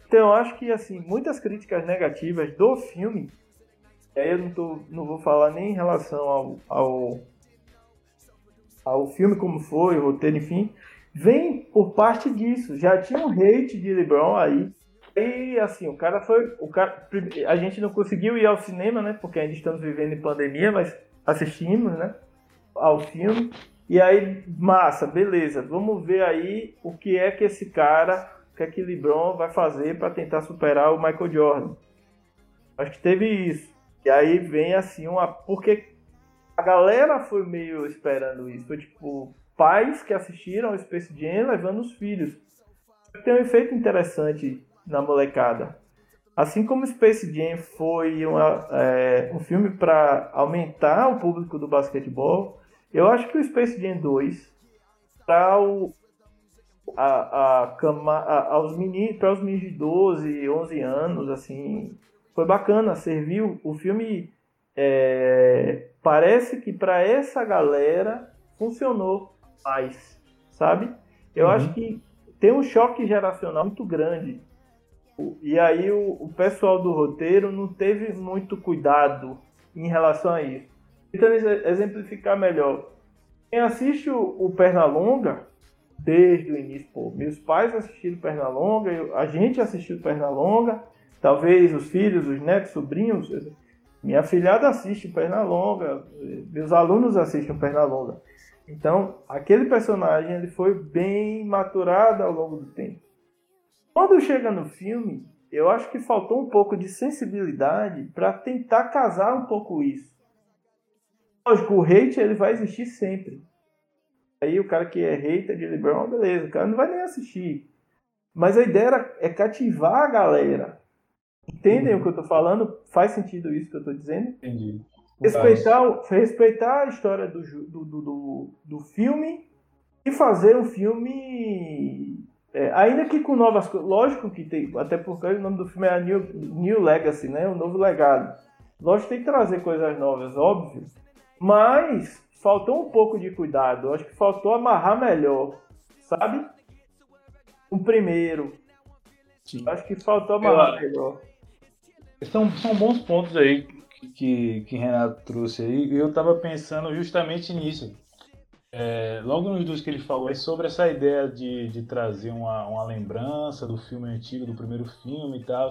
Então eu acho que assim muitas críticas negativas do filme aí eu não, tô, não vou falar nem em relação ao, ao ao filme como foi, o roteiro, enfim, vem por parte disso. Já tinha um hate de LeBron aí. E assim, o cara foi. O cara, a gente não conseguiu ir ao cinema, né? Porque ainda estamos vivendo em pandemia, mas assistimos, né? Ao filme. E aí, massa, beleza. Vamos ver aí o que é que esse cara, o que é que LeBron vai fazer para tentar superar o Michael Jordan. Acho que teve isso. E aí vem assim uma. Porque a galera foi meio esperando isso. Foi tipo, pais que assistiram Space Jam levando os filhos. Tem um efeito interessante na molecada. Assim como Space Jam foi uma, é, um filme para aumentar o público do basquetebol, eu acho que o Space Jam 2 para a, a, a, aos meninos, para os meninos de 12, 11 anos, assim, foi bacana, serviu. O filme é, parece que para essa galera funcionou mais, sabe? Eu uhum. acho que tem um choque geracional muito grande. E aí o, o pessoal do roteiro não teve muito cuidado em relação a isso. Então, exemplificar melhor. Quem assiste o, o Pernalonga, desde o início, pô, meus pais assistiram Pernalonga, a gente assistiu Pernalonga, talvez os filhos, os netos, sobrinhos. Minha filhada assiste Pernalonga, meus alunos assistem Pernalonga. Então, aquele personagem ele foi bem maturado ao longo do tempo. Quando chega no filme, eu acho que faltou um pouco de sensibilidade para tentar casar um pouco isso. Lógico, o hate ele vai existir sempre. Aí o cara que é hater de LeBron, beleza, o cara não vai nem assistir. Mas a ideia é cativar a galera. Entendem uhum. o que eu tô falando? Faz sentido isso que eu tô dizendo? Entendi. Respeitar, respeitar a história do, do, do, do filme e fazer um filme. É, ainda que com novas coisas. Lógico que tem. Até porque o nome do filme é New, New Legacy, né? O novo legado. Lógico que tem que trazer coisas novas, óbvio. Mas faltou um pouco de cuidado. Acho que faltou amarrar melhor, sabe? O primeiro. Sim. Acho que faltou amarrar Eu, melhor. São, são bons pontos aí que, que Renato trouxe aí. Eu tava pensando justamente nisso. É, logo nos dois que ele falou é sobre essa ideia de, de trazer uma, uma lembrança do filme antigo, do primeiro filme e tal.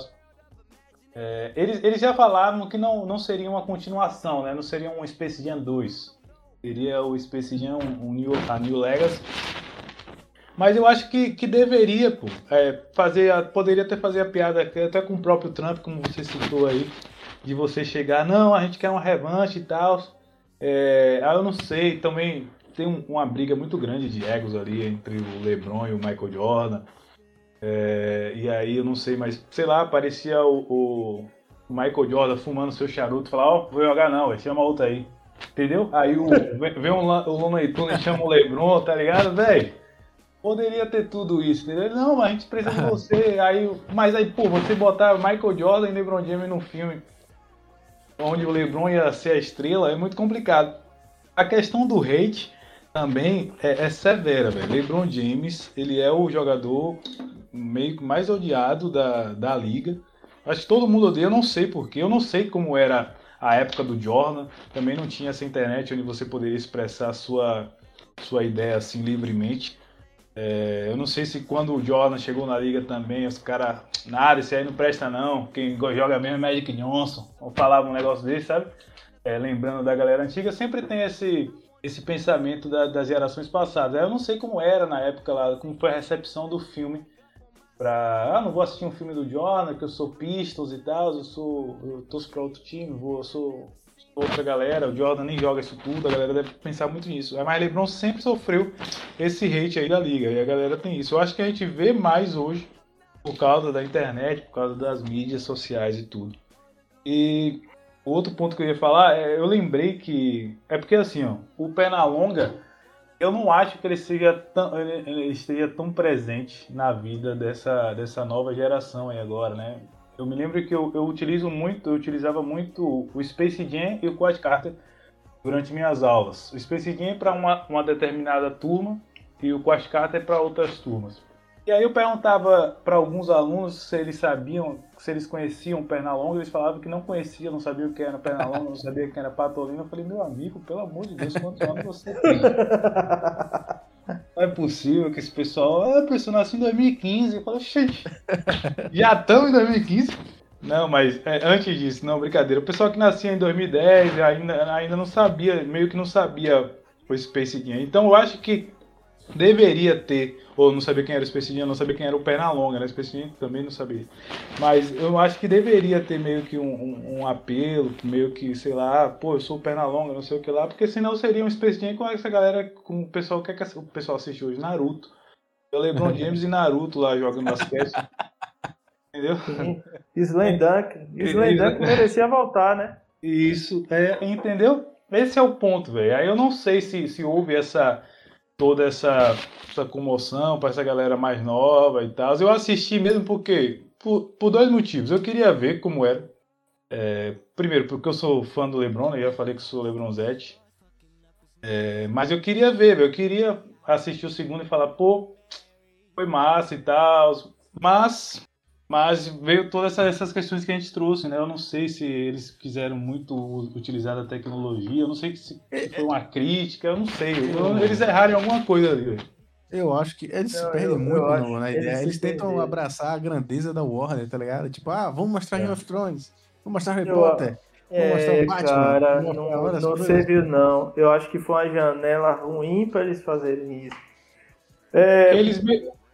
É, eles, eles já falavam que não, não seria uma continuação, né? Não seria um Space Jam 2. Seria o Space Jam, um, um New, a New Legacy. Mas eu acho que, que deveria, pô, é, fazer, a, poderia até fazer a piada até com o próprio Trump, como você citou aí, de você chegar, não, a gente quer uma revanche e tal. É, ah, eu não sei, também tem um, uma briga muito grande de egos ali entre o LeBron e o Michael Jordan. É, e aí eu não sei, mas sei lá, parecia o, o Michael Jordan fumando seu charuto, falar, ó, oh, vou jogar não, véio, chama outra aí. Entendeu? Aí o, vem um, o Tunes chama o Lebron, tá ligado, velho? Poderia ter tudo isso, entendeu? Não, mas a gente precisa de você. Aí, mas aí, pô, você botar Michael Jordan e LeBron James num filme onde o LeBron ia ser a estrela é muito complicado. A questão do hate também é, é severa, velho. LeBron James, ele é o jogador meio mais odiado da, da liga. Acho que todo mundo odeia, eu não sei porquê, eu não sei como era a época do Jordan. Também não tinha essa internet onde você poderia expressar sua, sua ideia assim livremente. É, eu não sei se quando o Jordan chegou na liga também, os caras, nada, esse aí não presta não, quem joga mesmo é Magic Johnson, ou falava um negócio desse, sabe? É, lembrando da galera antiga, sempre tem esse, esse pensamento da, das gerações passadas. Eu não sei como era na época lá, como foi a recepção do filme pra. Ah, não vou assistir um filme do Jordan, que eu sou Pistols e tal, eu sou. Eu torço pra outro time, vou, eu sou outra galera, o Jordan nem joga isso tudo, a galera deve pensar muito nisso. Mas LeBron sempre sofreu esse hate aí da liga, e a galera tem isso. Eu acho que a gente vê mais hoje por causa da internet, por causa das mídias sociais e tudo. E outro ponto que eu ia falar, é, eu lembrei que é porque assim, ó, o Pernalonga eu não acho que ele seja tão, ele, ele esteja tão presente na vida dessa, dessa nova geração aí agora, né? Eu me lembro que eu, eu utilizo muito, eu utilizava muito o Space Jam e o Quad Carter durante minhas aulas. O Space Jam é para uma, uma determinada turma e o Quad Carter é para outras turmas. E aí eu perguntava para alguns alunos se eles sabiam, se eles conheciam Pernalonga, eles falavam que não conheciam, não sabiam o que era Pernalonga, não sabiam o que era Patolino. Eu falei, meu amigo, pelo amor de Deus, quantos anos você tem? Possível que esse pessoal, ah, pessoal nasceu em 2015. Eu falei, gente, já estamos em 2015? Não, mas é, antes disso, não, brincadeira. O pessoal que nascia em 2010 ainda, ainda não sabia, meio que não sabia o Space Jam. Então eu acho que deveria ter, ou não sabia quem era o Jam, não sabia quem era o Pernalonga, né? Jam também não sabia. Mas eu acho que deveria ter meio que um, um, um apelo, meio que, sei lá, ah, pô, eu sou o Pernalonga, não sei o que lá, porque senão seria um Jam com essa galera, com o pessoal que, é que o pessoal assiste hoje, Naruto. Eu LeBron James e Naruto lá jogando basquete. Entendeu? Slam Dunk. merecia voltar, né? Isso, é, entendeu? Esse é o ponto, velho. Aí eu não sei se, se houve essa toda essa, essa comoção para essa galera mais nova e tal. Eu assisti mesmo porque por, por dois motivos. Eu queria ver como era. É, primeiro, porque eu sou fã do LeBron, né? eu já falei que sou LeBronzete. É, mas eu queria ver, eu queria assistir o segundo e falar, pô, foi massa e tal. Mas mas veio todas essas, essas, questões que a gente trouxe, né? Eu não sei se eles quiseram muito utilizar a tecnologia, eu não sei se foi uma crítica, eu não sei. Eu, eles erraram em alguma coisa ali, velho. Eu acho que eles não, se perdem eu, muito eu não, na ideia. Eles, eles tentam perder. abraçar a grandeza da Warner, tá ligado? Tipo, ah, vamos mostrar é. Game of Thrones, vamos mostrar Harry Potter. Vamos mostrar o Batman, cara, não, não serviu não. Eu acho que foi uma janela ruim para eles fazerem isso. É... Eles,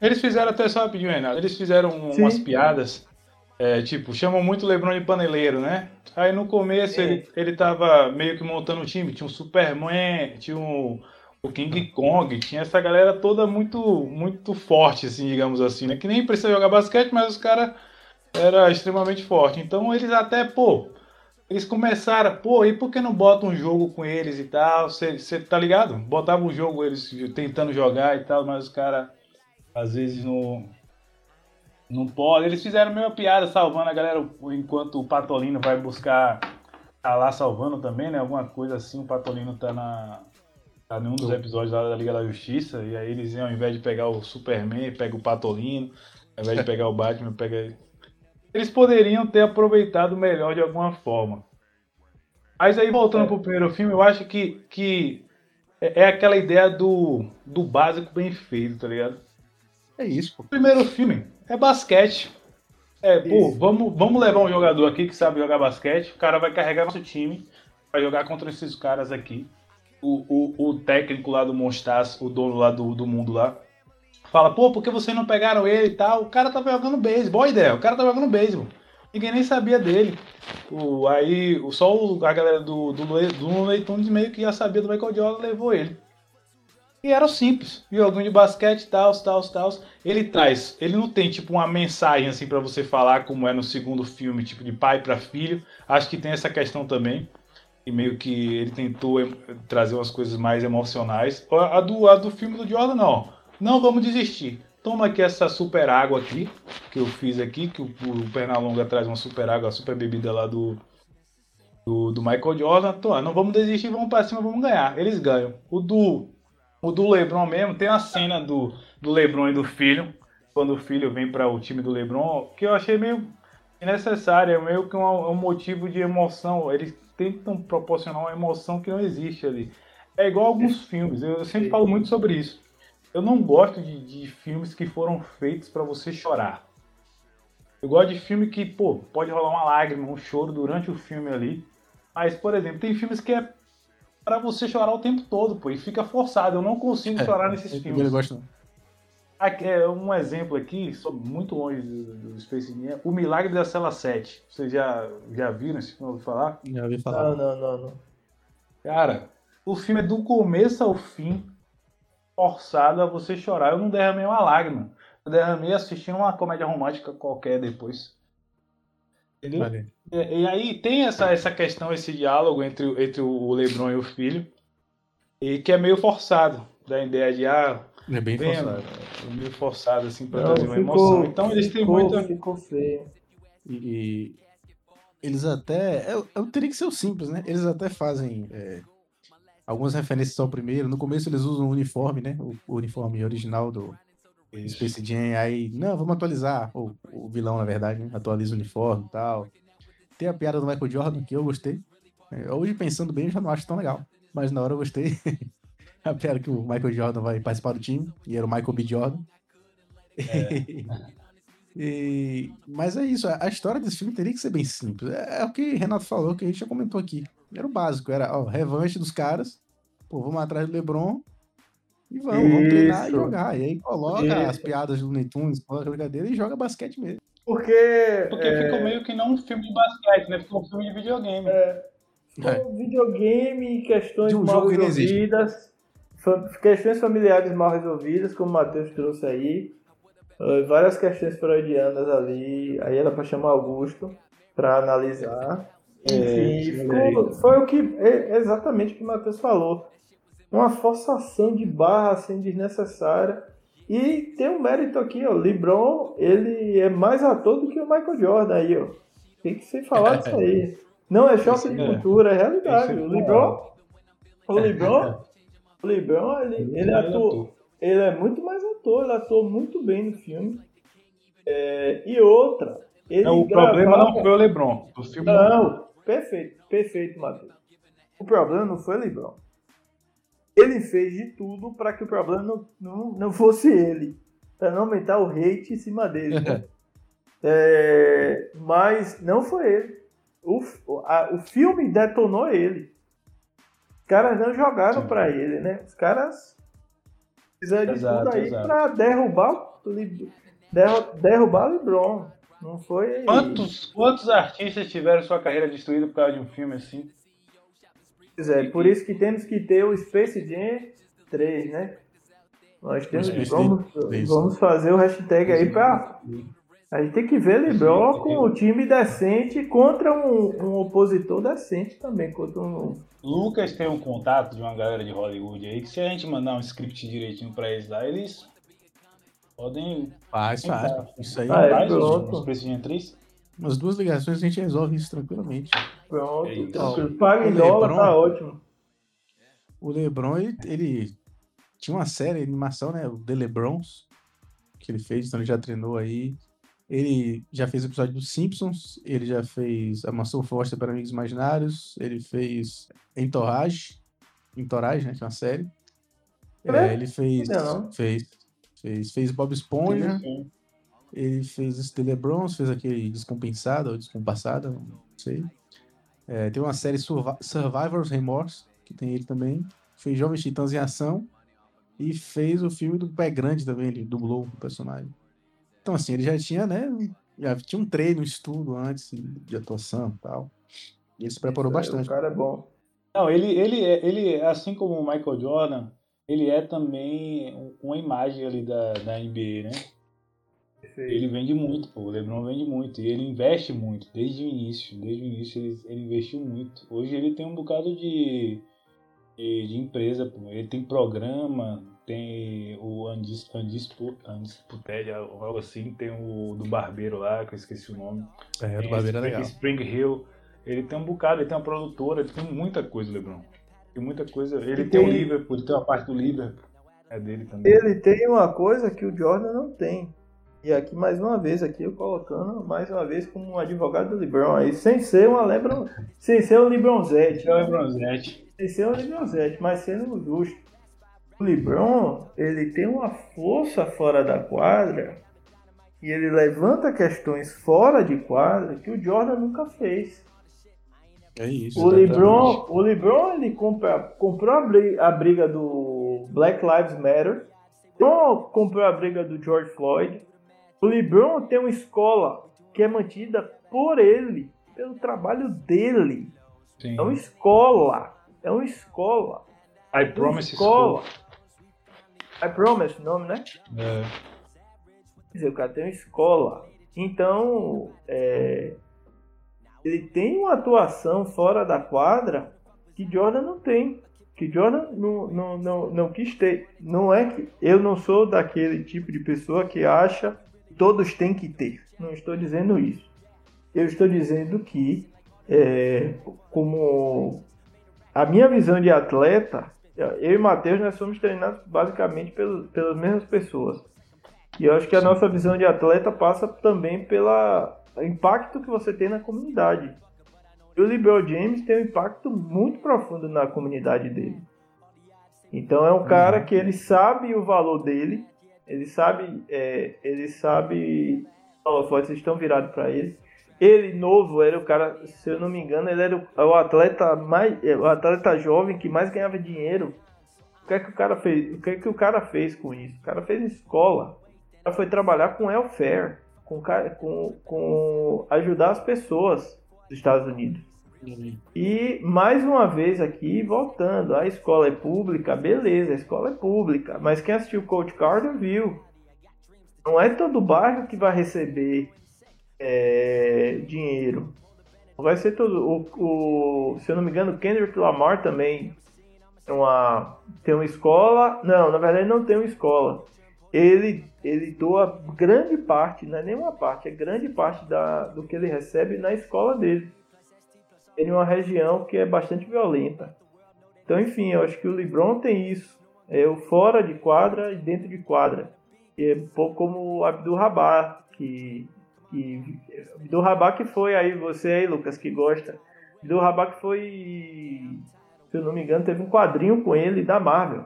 eles fizeram até só rapidinho, Renato. Eles fizeram umas piadas. É, tipo, chamam muito o Lebron de paneleiro, né? Aí no começo é. ele, ele tava meio que montando o time. Tinha o Superman, tinha o, o King Kong, tinha essa galera toda muito muito forte, assim, digamos assim, né? Que nem precisa jogar basquete, mas os caras era extremamente forte. Então eles até, pô, eles começaram, pô, e por que não bota um jogo com eles e tal? Você tá ligado? Botava um jogo eles tentando jogar e tal, mas os caras às vezes não, não pode. Eles fizeram meio piada salvando a galera enquanto o Patolino vai buscar. Tá lá salvando também, né? Alguma coisa assim. O Patolino tá na. Tá num dos episódios lá da Liga da Justiça. E aí eles, ao invés de pegar o Superman, pega o Patolino. Ao invés de pegar o Batman, pega. Eles poderiam ter aproveitado melhor de alguma forma. Mas aí, voltando é. pro primeiro filme, eu acho que, que é, é aquela ideia do, do básico bem feito, tá ligado? É isso, pô. Primeiro filme é basquete. É, pô, vamos, vamos levar um jogador aqui que sabe jogar basquete. O cara vai carregar nosso time, vai jogar contra esses caras aqui. O, o, o técnico lá do Monstars, o dono lá do, do mundo lá, fala, pô, por que vocês não pegaram ele e tal? O cara tava jogando beisebol. Boa ideia, o cara tava jogando beisebol. Ninguém nem sabia dele. O, aí só a galera do, do, do Tunes meio que já sabia do Michael Jordan levou ele. E era simples. Joguinho de basquete, tal, tal, tal. Ele traz, ele não tem tipo uma mensagem assim para você falar como é no segundo filme, tipo de pai para filho. Acho que tem essa questão também. E meio que ele tentou trazer umas coisas mais emocionais. A do, a do filme do Jordan, não. Não vamos desistir. Toma aqui essa super água aqui, que eu fiz aqui, que o, o Pernalonga traz uma super água, super bebida lá do, do, do Michael Jordan. Tô, não vamos desistir, vamos para cima, vamos ganhar. Eles ganham. O do o do Lebron mesmo, tem a cena do, do Lebron e do filho, quando o filho vem para o time do Lebron, que eu achei meio necessária, é meio que um, um, motivo de emoção. Eles tentam proporcionar uma emoção que não existe ali. É igual alguns filmes, eu sempre falo muito sobre isso. Eu não gosto de, de filmes que foram feitos para você chorar. Eu gosto de filme que, pô, pode rolar uma lágrima, um choro durante o filme ali. Mas, por exemplo, tem filmes que é para você chorar o tempo todo, pô, e fica forçado. Eu não consigo é, chorar nesses filmes. Eu gosto. Aqui, é um exemplo aqui, só muito longe do, do Space Jam, O Milagre da Cela 7. Vocês já, já viram esse filme? Ouviu falar? Já ouvi falar. Não, não, não, não. Cara, o filme é do começo ao fim, forçado a você chorar. Eu não derramei uma lágrima. Eu derramei assistindo uma comédia romântica qualquer depois. Entendeu? Vale. E, e, aí tem essa, essa questão, esse diálogo entre, entre o Lebron e o filho, e que é meio forçado, da ideia de, ah, é bem vem, forçado. É meio forçado, assim, pra trazer uma emoção. Então eles têm muita. Ficou feio. E, e, eles até. Eu, eu, teria que ser o simples, né? Eles até fazem é, algumas referências ao primeiro. No começo eles usam o uniforme, né? O, o uniforme original do, Isso. Space Jam, aí, não, vamos atualizar. O, o vilão, na verdade, né? atualiza o uniforme e tal. Tem a piada do Michael Jordan, que eu gostei. É, Hoje, pensando bem, eu já não acho tão legal. Mas na hora eu gostei. a piada que o Michael Jordan vai participar do time, e era o Michael B. Jordan. E- mas é isso, a história desse filme teria que ser bem simples. É, é o que o Renato falou, que a gente já comentou aqui. Era o básico, era ó, revanche dos caras. Pô, vamos atrás do LeBron e vamos, vamos treinar e Isso. jogar. E aí coloca Isso. as piadas do Netunes, coloca a brincadeira e joga basquete mesmo. Porque. Porque é, ficou meio que não um filme de basquete, né? Ficou um filme de videogame. ficou um videogame, questões De um mal que resolvidas, fa- questões familiares mal resolvidas, como o Matheus trouxe aí. Uh, várias questões freudianas ali. Aí era pra chamar Augusto pra analisar. É, ficou- foi o que. É exatamente o que o Matheus falou. Uma forçação de barra assim, desnecessária. E tem um mérito aqui, ó. LeBron, ele é mais ator do que o Michael Jordan aí, ó. Tem que ser falado isso aí. Não é choque de é. cultura, é realidade. Que O LeBron, o LeBron, o LeBron, ele, ele, Ele é atua, ator. ele é muito mais ator, ele atuou muito bem no filme. É, e outra, ele Não, o problema gravava- não foi o LeBron. O filme não, perfeito, perfeito, Matheus. O problema não foi LeBron. Ele fez de tudo para que o problema não, não, não fosse ele. Para não aumentar o hate em cima dele. né? É, mas não foi ele. O, a- o filme detonou ele. Os caras não jogaram para ele, né? Os caras fizeram de Exato, tudo aí para derrubar o derru- derrubar o LeBron. Não foi. Quantos, quantos artistas tiveram sua carreira destruída por causa de um filme assim? Pois é, por isso que temos que ter o Space Jam 3, né? Nós temos Space vamos, 3. vamos fazer o hashtag aí pra. A gente tem que ver LeBron com o time decente contra um, um opositor decente também. Contra um. Lucas tem um contato de uma galera de Hollywood aí que se a gente mandar um script direitinho pra eles lá, eles podem Faz, faz. Isso aí, Ah, é, faz os, pronto. os atriz. umas duas ligações a gente resolve isso tranquilamente. Pronto, É tranquilo. Paga em O dólar, LeBron- tá ótimo. O LeBron, ele, ele tinha uma série de animação, né? O The LeBrons, que ele fez, então ele já treinou aí. Ele já fez episódio dos Simpsons, ele já fez A Mansão Foster para Amigos Imaginários, ele fez Entourage, Entourage, né? Que é uma série. É? É, ele fez, Não. fez, fez, fez Bob Esponja, ele fez esse The LeBrons, fez aquele Descompensado ou Descompassada, não sei. É, tem uma série Survi- Survivor's Remorse, que tem ele também. Fez Jovens Titãs em Ação. E fez o filme do Pé Grande também, ele dublou o personagem. Então, assim, ele já tinha, né? Já tinha um treino, um estudo antes de atuação e tal. E ele se preparou Isso bastante. O cara é bom. Não, ele, ele, é- ele, assim como o Michael Jordan, ele é também um- uma imagem ali da, da NBA, né? Ele vende muito, pô. O LeBron vende muito. E ele investe muito, desde o início. Desde o início ele, ele investiu muito. Hoje ele tem um bocado de, de, de empresa, pô. Ele tem programa, tem o Undis- Undispu- Undisputed, algo assim. Tem o do Barbeiro lá, que eu esqueci o nome. É, do Barbeiro é Spring- legal. Spring Hill. Ele tem um bocado, ele tem uma produtora, ele tem muita coisa, LeBron. Tem muita coisa. Ele E tem o tem- Liverpool, ele tem uma parte do Liverpool. É dele também. Ele tem uma coisa que o Jordan não tem. E aqui, mais uma vez, aqui eu colocando, mais uma vez, como um advogado do LeBron aí, sem ser uma Lebron, sem ser um LeBronzete. É o LeBronzete. Sem ser um LeBronzete, mas sendo justo. O LeBron, ele tem uma força fora da quadra e ele levanta questões fora de quadra que o Jordan nunca fez. É isso. O. LeBron, o LeBron ele compra, comprou a briga, a briga do Black Lives Matter. O LeBron comprou a briga do George Floyd. O LeBron tem uma escola que é mantida por ele, pelo trabalho dele. Sim. É uma escola. É uma escola. I Uma Promise escola. School. I promise o nome, né? É. Quer dizer, o cara tem uma escola. Então, é, ele tem uma atuação fora da quadra que Jordan não tem. Que Jordan não, não, não, não quis ter. Não é que. Eu não sou daquele tipo de pessoa que acha todos têm que ter. Não estou dizendo isso. Eu estou dizendo que, é, como a minha visão de atleta, eu e Matheus nós somos treinados basicamente pelas mesmas pessoas. E eu acho que a nossa visão de atleta passa também pelo impacto que você tem na comunidade. E o LeBron James tem um impacto muito profundo na comunidade dele. Então é um cara que ele sabe o valor dele, ele sabe, é, ele sabe, os holofotes estão virados para ele. Ele novo era o cara, se eu não me engano, ele era o, o atleta mais, é, o atleta jovem que mais ganhava dinheiro. O que é que o cara fez? O que é que o cara fez com isso? O cara fez escola. Cara foi trabalhar com welfare, com, com, com ajudar as pessoas dos Estados Unidos. E mais uma vez aqui, voltando, a escola é pública, beleza, a escola é pública, mas quem assistiu Coach Carter viu. Não é todo bairro que vai receber é, dinheiro. Vai ser todo. O, o, se eu não me engano, Kendrick Lamar também tem uma, tem uma escola. Não, na verdade não tem uma escola. Ele, ele doa grande parte, não é nenhuma parte, é grande parte da, do que ele recebe na escola dele em uma região que é bastante violenta. Então, enfim, eu acho que o LeBron tem isso. É o fora de quadra e dentro de quadra. E é um pouco como o Abdul Rabah, que, que Abdul Rabah que foi aí, você aí, Lucas, que gosta. Abdul Rabah que foi, se eu não me engano, teve um quadrinho com ele da Marvel.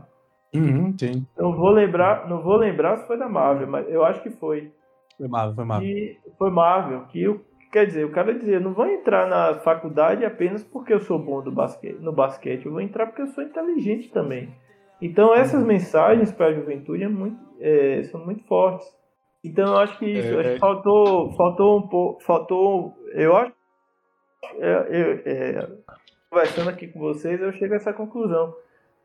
Uhum, sim. Não vou lembrar, não vou lembrar se foi da Marvel, mas eu acho que foi. Foi Marvel, foi Marvel. E foi Marvel, que o Quer dizer, o cara dizia, não vou entrar na faculdade apenas porque eu sou bom do basquete, no basquete, eu vou entrar porque eu sou inteligente também. Então essas mensagens para a juventude é muito, é, são muito fortes. Então eu acho que isso, é, acho que faltou, faltou um pouco, faltou, eu acho, é, é, conversando aqui com vocês, eu chego a essa conclusão.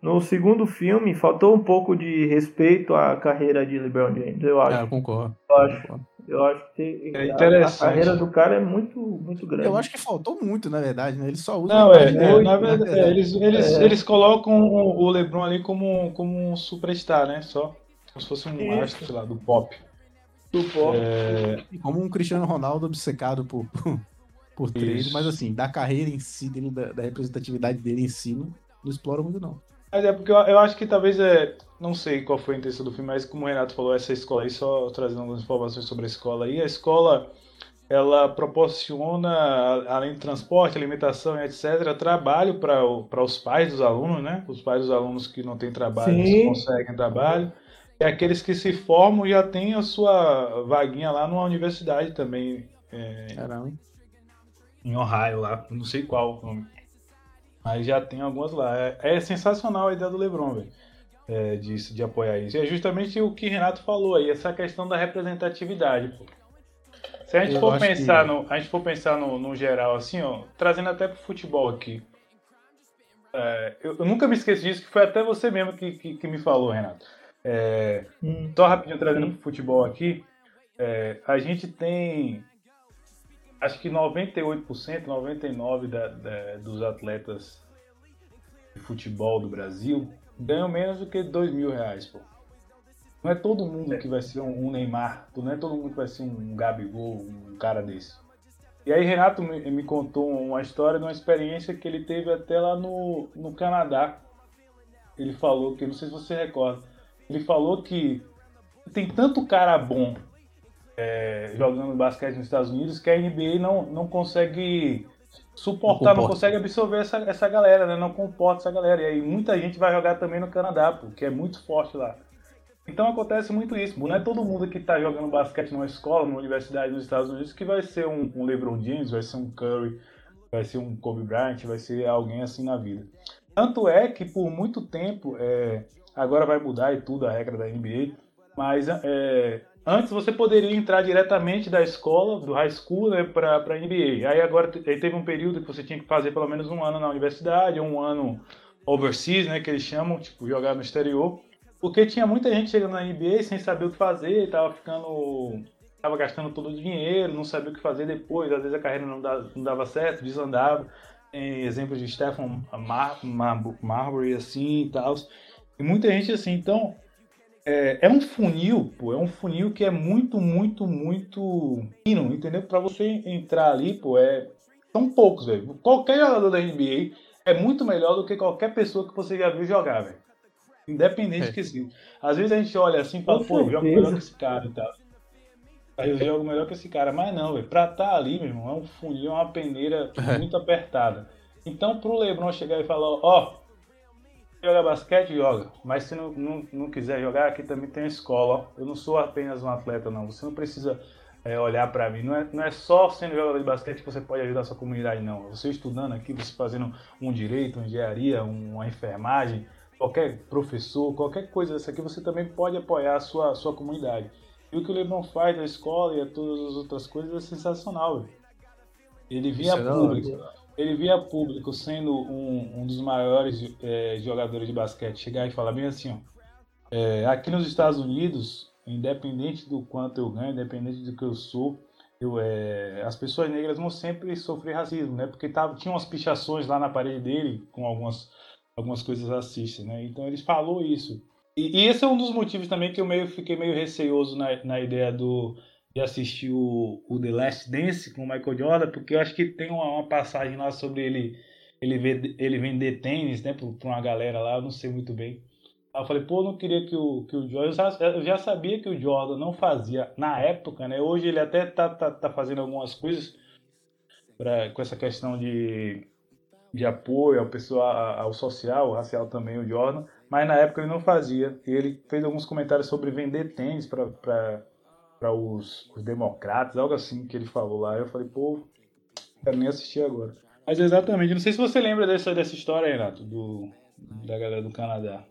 No segundo filme, faltou um pouco de respeito à carreira de LeBron James, eu acho. É, eu concordo. Eu acho. Concordo. Eu acho que é interessante. A, a, carreira do cara é muito, muito grande. Eu acho que faltou muito, na verdade, né? Ele só usa. Não, é, é, na verdade, é, eles, eles, é. eles colocam o LeBron ali como, como um superstar, né? Só. Como se fosse um Isso. astro, sei lá, do pop. Do pop. É... Como um Cristiano Ronaldo obcecado por, por, por trade, mas assim, da carreira em si, dele, da, da representatividade dele em si, não, não explora muito, não. Mas é porque eu, eu, acho que talvez é. Não sei qual foi a intenção do filme, mas como o Renato falou, essa escola aí, só trazendo algumas informações sobre a escola aí, a escola ela proporciona, além de transporte, alimentação e etc., trabalho para os pais dos alunos, né? Os pais dos alunos que não têm trabalho, conseguem trabalho. E aqueles que se formam já têm a sua vaguinha lá numa universidade também. É, Caramba. Em Ohio, lá. Não sei qual o nome. Mas já tem algumas lá. É, é sensacional a ideia do Lebron, velho. É, de, de apoiar isso. E é justamente o que Renato falou aí, essa questão da representatividade, pô. Se a gente, for pensar, que... no, a gente for pensar no, no geral, assim, ó, trazendo até pro futebol aqui. É, eu, eu, nunca me esqueci disso, que foi até você mesmo que, que, que me falou, Renato. É, hum. Só rapidinho trazendo pro futebol aqui. É, a gente tem acho que 98%, 99% da, da, dos atletas de futebol do Brasil ganham menos do que 2 mil reais, pô. Não é todo mundo que vai ser um, um Neymar, não é todo mundo que vai ser um Gabigol, um cara desse. E aí Renato me, me, contou uma história de uma experiência que ele teve até lá no, no Canadá. Ele falou que, não sei se você recorda, ele falou que tem tanto cara bom é, jogando basquete nos Estados Unidos que a NBA não, não consegue suportar, não, não consegue absorver essa, essa galera, né? Não comporta essa galera. E aí muita gente vai jogar também no Canadá, porque é muito forte lá. Então acontece muito isso. Não é todo mundo que está jogando basquete numa escola, numa universidade nos Estados Unidos que vai ser um, um LeBron James, vai ser um Curry, vai ser um Kobe Bryant, vai ser alguém assim na vida. Tanto é que por muito tempo, é, agora vai mudar e tudo a regra da NBA, mas é, Antes você poderia entrar diretamente da escola, do high school, né, para a NBA. Aí agora aí teve um período que você tinha que fazer pelo menos um ano na universidade, ou um ano overseas, né, que eles chamam, tipo, jogar no exterior. Porque tinha muita gente chegando na NBA sem saber o que fazer, tava ficando. tava gastando todo o dinheiro, não sabia o que fazer depois, às vezes a carreira não dava, não dava certo, desandava. Tem exemplos de Stephen Mar Mar Marbury assim e tal. E muita gente assim, então é, é, um funil, pô, é um funil que é muito, muito, muito fino, entendeu? Para você entrar ali, pô, é são poucos, velho. Qualquer jogador da NBA é muito melhor do que qualquer pessoa que você já viu jogar, velho. Independente É. que sim. Às vezes a gente olha assim e fala, Com pô, eu jogo melhor que esse cara e tal. Aí eu jogo melhor que esse cara. Mas não, velho. Pra estar ali, meu irmão, é um funil, é uma peneira É. muito apertada. Então, pro Lebron chegar e falar, ó, joga basquete, joga. Mas se não, não, não quiser jogar, aqui também tem a escola, ó. Eu não sou apenas um atleta, não. Você não precisa é, olhar pra mim. Não é, não é só sendo jogador de basquete que você pode ajudar a sua comunidade, não. Você estudando aqui, você fazendo um direito, uma engenharia, um- uma enfermagem, qualquer professor, qualquer coisa dessa aqui, você também pode apoiar a sua, a sua comunidade. E o que o LeBron faz na escola e a todas as outras coisas é sensacional, velho. Ele Isso é público, ele via público sendo um, um dos maiores é, jogadores de basquete, chegar e falar bem assim, ó, é, aqui nos Estados Unidos, independente do quanto eu ganho, independente do que eu sou, eu, é, as pessoas negras vão sempre sofrer racismo, né? Porque tava, tinha umas pichações lá na parede dele com algumas, algumas coisas racistas, né? Então ele falou isso. E, e esse é um dos motivos também que eu meio, fiquei meio receoso na, na ideia do, de assistir o, o The Last Dance com o Michael Jordan, porque eu acho que tem uma, uma passagem lá sobre ele ele, vê- ele vender tênis, né, pra pra uma galera lá, eu não sei muito bem. Aí eu falei, pô, eu não queria que o, que o Jordan. Eu já, eu já sabia que o Jordan não fazia na época, né? Hoje ele até tá, tá, tá fazendo algumas coisas pra, com essa questão de, de apoio ao pessoal, ao social, ao racial também, o Jordan. Mas na época ele não fazia. E ele fez alguns comentários sobre vender tênis para os, os democratas, algo assim que ele falou lá. Eu falei, pô, quero nem assistir agora. Mas exatamente, não sei se você lembra dessa, dessa história, Renato, do, da galera do Canadá.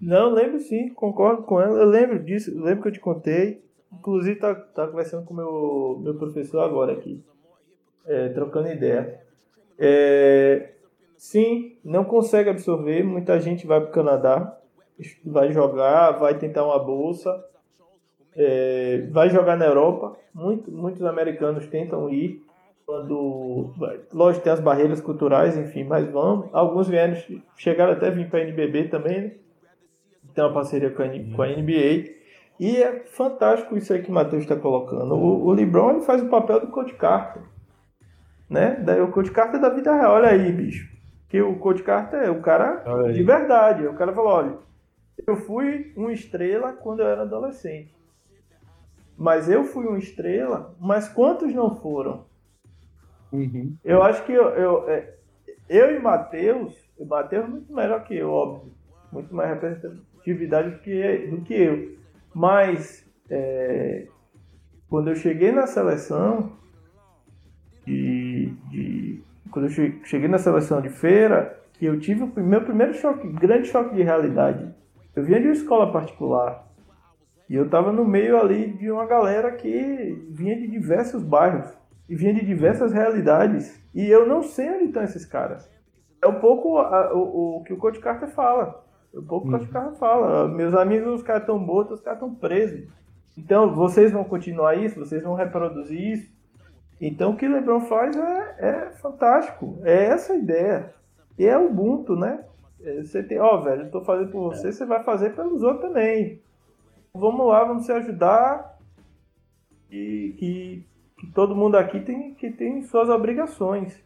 Não, lembro sim, concordo com ela. Eu lembro disso, eu lembro que eu te contei. Inclusive, tá, tá conversando com o meu, meu professor agora aqui, é, trocando ideia. É, sim, não consegue absorver. Muita gente vai para o Canadá, vai jogar, vai tentar uma bolsa, é, vai jogar na Europa. Muito, muitos americanos tentam ir. Quando, lógico, tem as barreiras culturais, enfim, mas vão. Alguns vieram, chegaram até a vir para a NBB também, né? tem uma parceria com a, com a NBA. E é fantástico isso aí que o Matheus está colocando. O, o LeBron ele faz o papel do Coach Carter. Né? Daí o Coach Carter é da vida real. Olha aí, bicho. Que o Coach Carter é o cara de verdade. O cara falou: olha, eu fui uma estrela quando eu era adolescente. Mas eu fui uma estrela, mas quantos não foram? Uhum. Eu acho que eu, eu, é, eu e Matheus, o Matheus é muito melhor que eu, óbvio. Muito mais representatividade do que, do que eu. Mas é, quando eu cheguei na seleção de, de- quando eu che- cheguei na seleção de feira, que eu tive o meu primeiro choque, grande choque de realidade. Eu vinha de uma escola particular e eu estava no meio ali de uma galera que vinha de diversos bairros e vinha de diversas realidades. E eu não sei onde estão esses caras. É um pouco a- o, o que o Coach Carter fala. É um pouco o que o Coach Carter fala. Meus amigos, os caras estão mortos, os caras estão presos. Então, vocês vão continuar isso, vocês vão reproduzir isso. Então, o que LeBron faz é, é fantástico. É essa a ideia. E é Ubuntu, né? É, Você tem, ó, velho, eu tô fazendo por você, você vai fazer pelos outros também. Vamos lá, vamos se ajudar. E que, que todo mundo aqui tem, que tem suas obrigações. é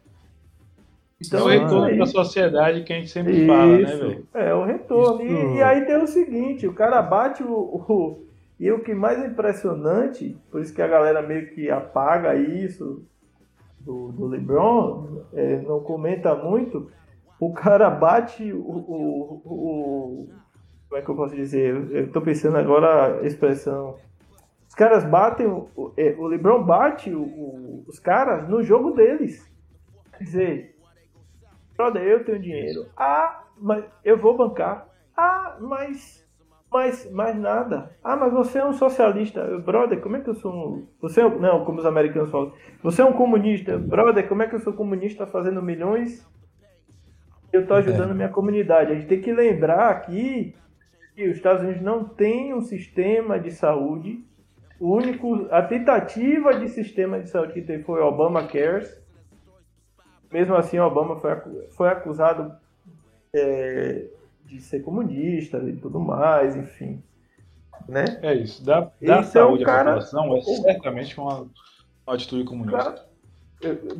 Então, o retorno aí- para a sociedade que a gente sempre fala, né, isso, velho? É, o retorno. E, Isso. e aí tem o seguinte, o cara bate o, o- E o que mais é impressionante, por isso que a galera meio que apaga isso do, do LeBron, é, não comenta muito, o cara bate o, o, o- Como é que eu posso dizer? Eu tô pensando agora a expressão. Os caras batem. O, o, é, o LeBron bate o- o- os caras no jogo deles. Quer dizer, brother, eu tenho dinheiro. Ah, mas eu vou bancar. Ah, mas. Mas, mais nada. Ah, mas você é um socialista. Eu, Brother, como é que eu sou um. Você é um- Não, como os americanos falam. Você é um comunista. Brother, como é que eu sou comunista fazendo milhões? Eu tô ajudando a minha comunidade. A gente tem que lembrar aqui que os Estados Unidos não tem um sistema de saúde. O único. A tentativa de sistema de saúde que teve foi o Obama Cares. Mesmo assim, Obama foi, foi acusado é, de ser comunista e tudo mais, enfim. Né? É isso. Dar, dar Então, saúde à cara, população é certamente uma, uma atitude comunista. Cara,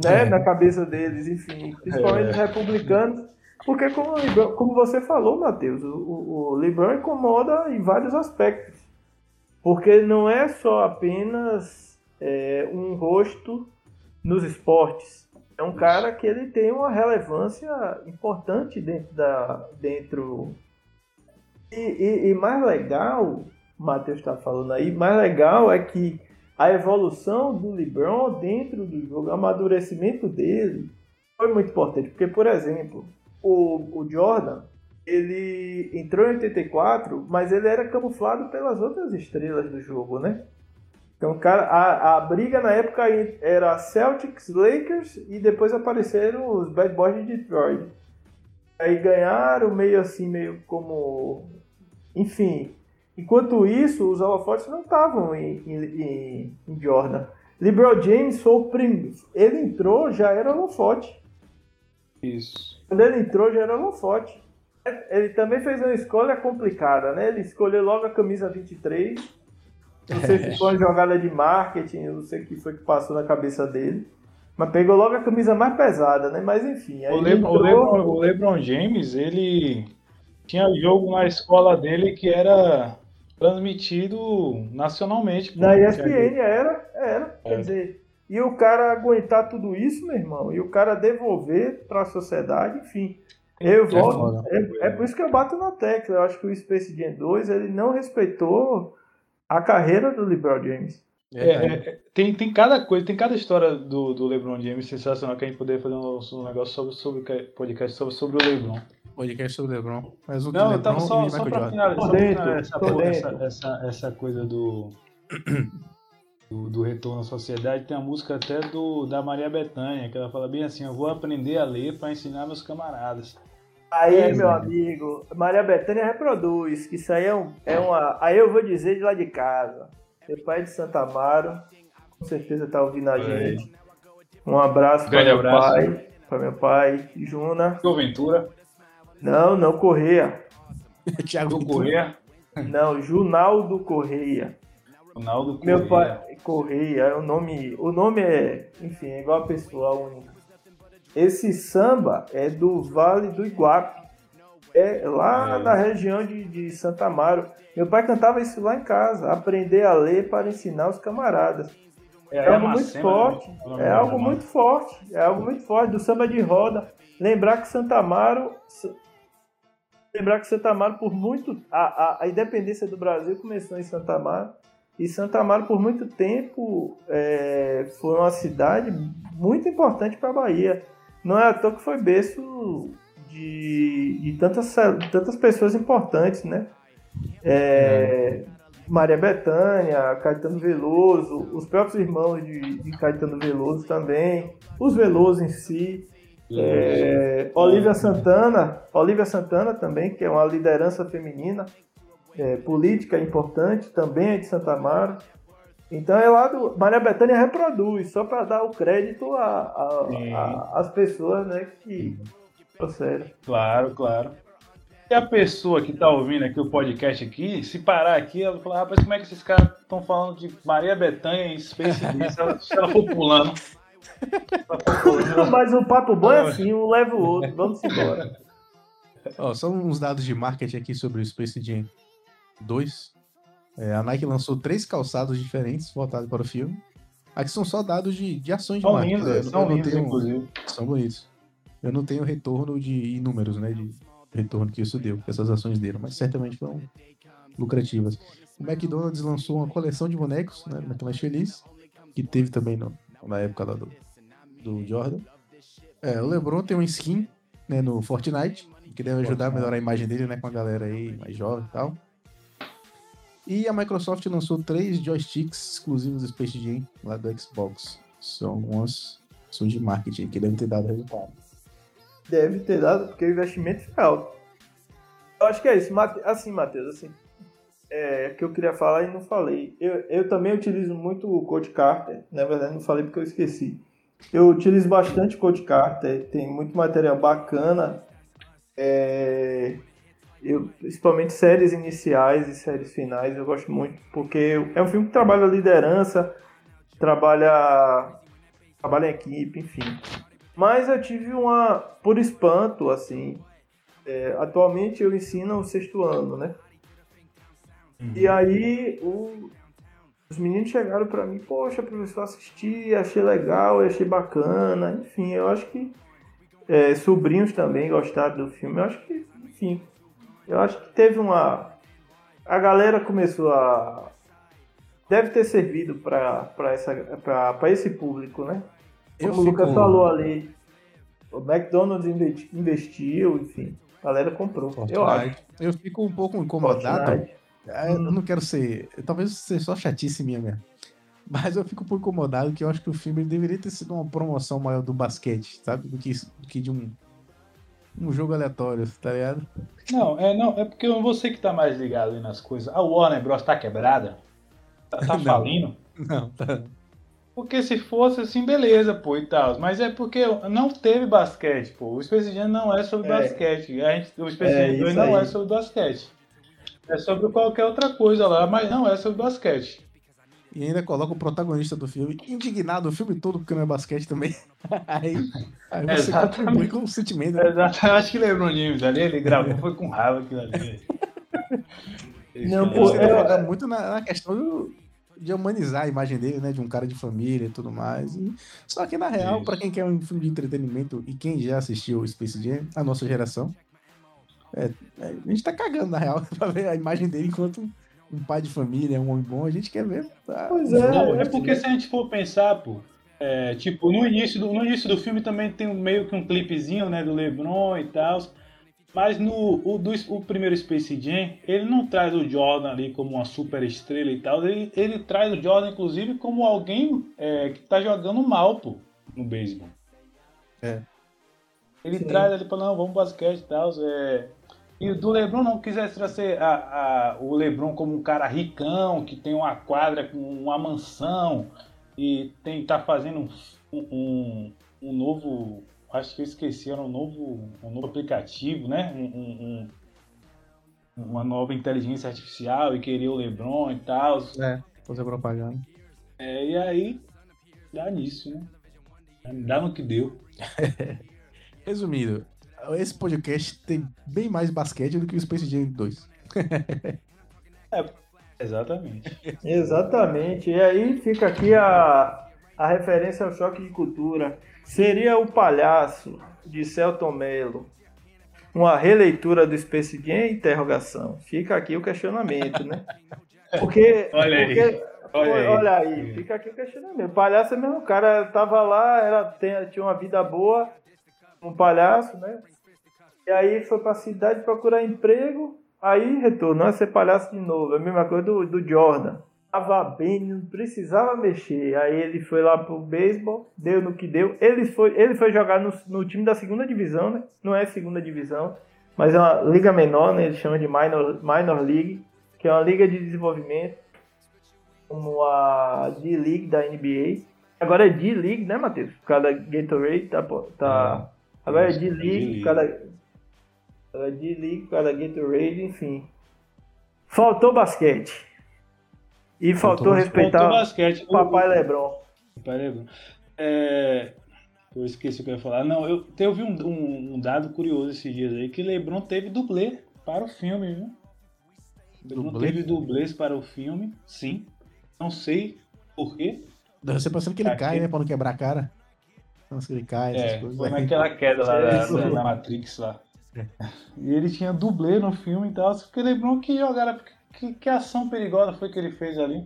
né, na cabeça deles, enfim, principalmente os republicanos. Porque como, LeBron- como você falou, Matheus, o, o, LeBron incomoda em vários aspectos. Porque não é só apenas é, um rosto nos esportes. É um cara que ele tem uma relevância importante dentro da. dentro. E, e- e mais legal, Matheus está falando aí, mais legal é que a evolução do LeBron dentro do jogo, o amadurecimento dele foi muito importante. Porque, por exemplo, o, o Jordan, ele entrou em 84, mas ele era camuflado pelas outras estrelas do jogo, né? Então, cara, a, a briga na época era Celtics, Lakers e depois apareceram os Bad Boys de Detroit. Aí ganharam meio assim, meio como. Enfim. Enquanto isso, os holofotes não estavam em, em, em- Jordan. LeBron James foi o primeiro. Ele entrou, já era holofote. Isso. Quando ele entrou, já era holofote. Ele também fez uma escolha complicada, né? Ele escolheu logo a camisa 23. Não sei se foi uma jogada de marketing, eu não sei o que foi que passou na cabeça dele. Mas pegou logo a camisa mais pesada, né? Mas enfim. O LeBron, o, entrou- LeBron, o LeBron James, ele tinha jogo na escola dele que era transmitido nacionalmente. Na ESPN era, era. É. Quer dizer, e o cara aguentar tudo isso, meu irmão, e o cara devolver para a sociedade, enfim. Eu volto. foda. É, é por isso que eu bato na tecla. Eu acho que o Space Jam 2 ele não respeitou a carreira do LeBron James. É, é, tem, tem cada coisa, tem cada história do, do LeBron James sensacional que a gente poderia fazer um, um negócio sobre, sobre podcast sobre, sobre o LeBron. Podcast sobre o LeBron. Mas o Não, eu LeBron tava só, só Michael pra Jordan. finalizar, só pra finalizar essa, essa, essa coisa do, do, do retorno à sociedade. Tem a música até do, da Maria Bethânia, que ela fala bem assim, eu vou aprender a ler para ensinar meus camaradas. Aí, É, meu Zé. amigo, Maria Bethânia reproduz, que isso aí é, um, é uma. Aí eu vou dizer de lá de casa. Meu pai é de Santa Amaro, com certeza tá ouvindo a gente. Um abraço para meu abraço. pai, para meu pai, Juna. João Ventura, Não, não Correia. Ventura. Correia, Não, Junaldo Correia. Ronaldo Correia. Meu pai, Correia, é o nome, o nome é, enfim, é igual a pessoa única. Esse samba é do Vale do Iguape, é lá É. na região de, de Santa Amaro. Meu pai cantava isso lá em casa, aprender a ler para ensinar os camaradas. É, É algo muito forte, né? O nome é algo né? muito forte, é algo muito forte do samba de roda. Lembrar que Santa Amaro, lembrar que Santa Amaro por muito a, a, a independência do Brasil começou em Santa Amaro e Santa Amaro por muito tempo é, foi uma cidade muito importante para a Bahia. Não é à toa que foi berço de, de tantas, tantas pessoas importantes, né? É, Maria Bethânia, Caetano Veloso, os próprios irmãos de, de Caetano Veloso também, os Veloso em si, é, Olivia Santana, Olivia Santana também, que é uma liderança feminina, é, política importante, também é de Santa Amaro. Então é lá do. Maria Bethânia reproduz, só para dar o crédito a- a- Sim. a- às pessoas né, que trouxeram. Claro, claro. E a pessoa que tá ouvindo aqui o podcast aqui, se parar aqui, ela fala, rapaz, como é que esses caras estão falando de Maria Bethânia em Space Jam? Se ela, se ela for pulando. Mas o papo bom é assim, um leva o outro. Vamos embora. Ó, só uns dados de marketing aqui sobre o Space Jam 2. É, a Nike lançou três calçados diferentes voltados para o filme. Aqui são só dados de, de ações de São marketing. lindos, né? Eu- são lindos, tenho- inclusive. São bonitos. Eu não tenho retorno de números, né? De retorno que isso deu, que essas ações deram, mas certamente foram lucrativas. O McDonald's lançou uma coleção de bonecos, né? McDonald's Feliz, que teve também no- na época lá do, do Jordan. É, o LeBron tem um skin né, no Fortnite, que deve ajudar a melhorar a imagem dele, né? Com a galera aí mais jovem e tal. E a Microsoft lançou três joysticks exclusivos do Space Jam lá do Xbox. São algumas ações de marketing que devem ter dado resultado. Deve ter dado, porque o investimento foi alto. Eu acho que é isso. Assim, Matheus, assim, é que eu queria falar e não falei. Eu, eu também utilizo muito o Code Carter. Na verdade, não falei porque eu esqueci. Eu utilizo bastante Code Carter. Tem muito material bacana. É, eu, principalmente séries iniciais e séries finais. Eu gosto muito. Porque é um filme que trabalha liderança, trabalha, trabalha em equipe, enfim. Mas eu tive uma, por espanto, assim, é, atualmente eu ensino o sexto ano, né? E aí o- os meninos chegaram pra mim, poxa, professor, assisti, achei legal, achei bacana, enfim, eu acho que é, sobrinhos também gostaram do filme, eu acho que, enfim, eu acho que teve uma. A galera começou a. Deve ter servido pra, pra, essa, pra, pra esse público, né? Eu Como o Lucas fico- falou ali, o McDonald's investi- investiu, enfim, a galera comprou. Eu acho. Fortnite. Eu fico um pouco incomodado. Fortnite. Ah, Eu não quero ser. Talvez seja só chatice minha mesmo. Mas eu fico um pouco incomodado que eu acho que o filme deveria ter sido uma promoção maior do basquete, sabe? Do que, do que de um, um jogo aleatório, tá ligado? Não, é, não, é porque você que tá mais ligado aí nas coisas. A Warner Bros. tá quebrada? Tá, tá Não. falindo? Não, tá. Porque se fosse assim, beleza, pô, e tal. Mas é porque não teve basquete, pô. O Space Jam não é sobre É. basquete. A gente, o Space É, Jam 2 isso não aí. é sobre basquete. É sobre qualquer outra coisa lá, mas não é sobre basquete. E ainda coloca o protagonista do filme indignado o filme todo porque não é basquete também. aí, aí você Exatamente. contribui com o sentimento. né? Exato, eu acho que LeBron James ali, ele gravou, foi com raiva aquilo ali. Não, pô, Você é- muito na, na questão do- de humanizar a imagem dele, né? De um cara de família e tudo mais. E- só que, na real, pra quem quer um filme de entretenimento e quem já assistiu Space Jam, a nossa geração, é- é, a gente tá cagando, na real, pra ver a imagem dele enquanto um, pai de família, um homem bom. A gente quer ver. tá? Pois é, Não, é porque se a gente for pensar, pô, é, tipo, no início, do, no início do filme também tem meio que um clipezinho, né, do LeBron e tal. Mas no o, do, o primeiro Space Jam, ele não traz o Jordan ali como uma super estrela e tal. Ele, ele traz o Jordan, inclusive, como alguém é, que tá jogando mal, pô, no beisebol. É. Ele Sim. traz ali para não, vamos basquete e tal. É... E do LeBron não quisesse trazer a, a- o LeBron como um cara ricão, que tem uma quadra com uma mansão e tem tá fazendo um, um, um novo, acho que eu esqueci, era um novo, um novo aplicativo, né? Um- um- um- uma nova inteligência artificial e queria o LeBron e tal. É, fazer propaganda. É, e aí dá nisso, né? Dá no que deu. Resumindo, esse podcast tem bem mais basquete do que o Space Jam 2. Exatamente. Exatamente. E aí fica aqui a, a referência ao choque de cultura. Seria o palhaço de Celton Mello uma releitura do Space Jam? Interrogação. Fica aqui o questionamento, né? Porque. Olha aí. porque- Olha aí. olha aí, fica aqui o questionamento. O palhaço é mesmo, o cara tava lá, era, tinha uma vida boa, um palhaço, né? E aí foi pra cidade procurar emprego, aí retornou a ser palhaço de novo. É a mesma coisa do, do Jordan. Tava bem, não precisava mexer. Aí ele foi lá pro beisebol, deu no que deu. Ele foi, ele foi jogar no, no time da segunda divisão, né? Não é segunda divisão, mas é uma liga menor, né? Eles chamam de minor, minor league, que é uma liga de desenvolvimento, como a D-League da NBA. Agora é D-League, né, Matheus? Por causa da Gatorade, tá, tá... Agora é Isso, D-League, por causa da D-League, da Gatorade, enfim. Faltou basquete. E faltou, Faltou respeitar Faltou basquete. o papai Lebron. Papai Lebron. É, eu esqueci o que eu ia falar. Não, eu, eu vi um, um- um dado curioso esses dias aí, que Lebron teve dublê para o filme, viu? Lebron Dublê? teve dublês para o filme, sim. Não sei por quê. Você pensando que ele cai, né? Pra não quebrar a cara. Pensa que ele cai, essas É, coisas. foi naquela queda lá da, da- da Matrix lá. É. E ele tinha dublê no filme e tal. Porque Lebron que jogaram. Que, que ação perigosa foi que ele fez ali?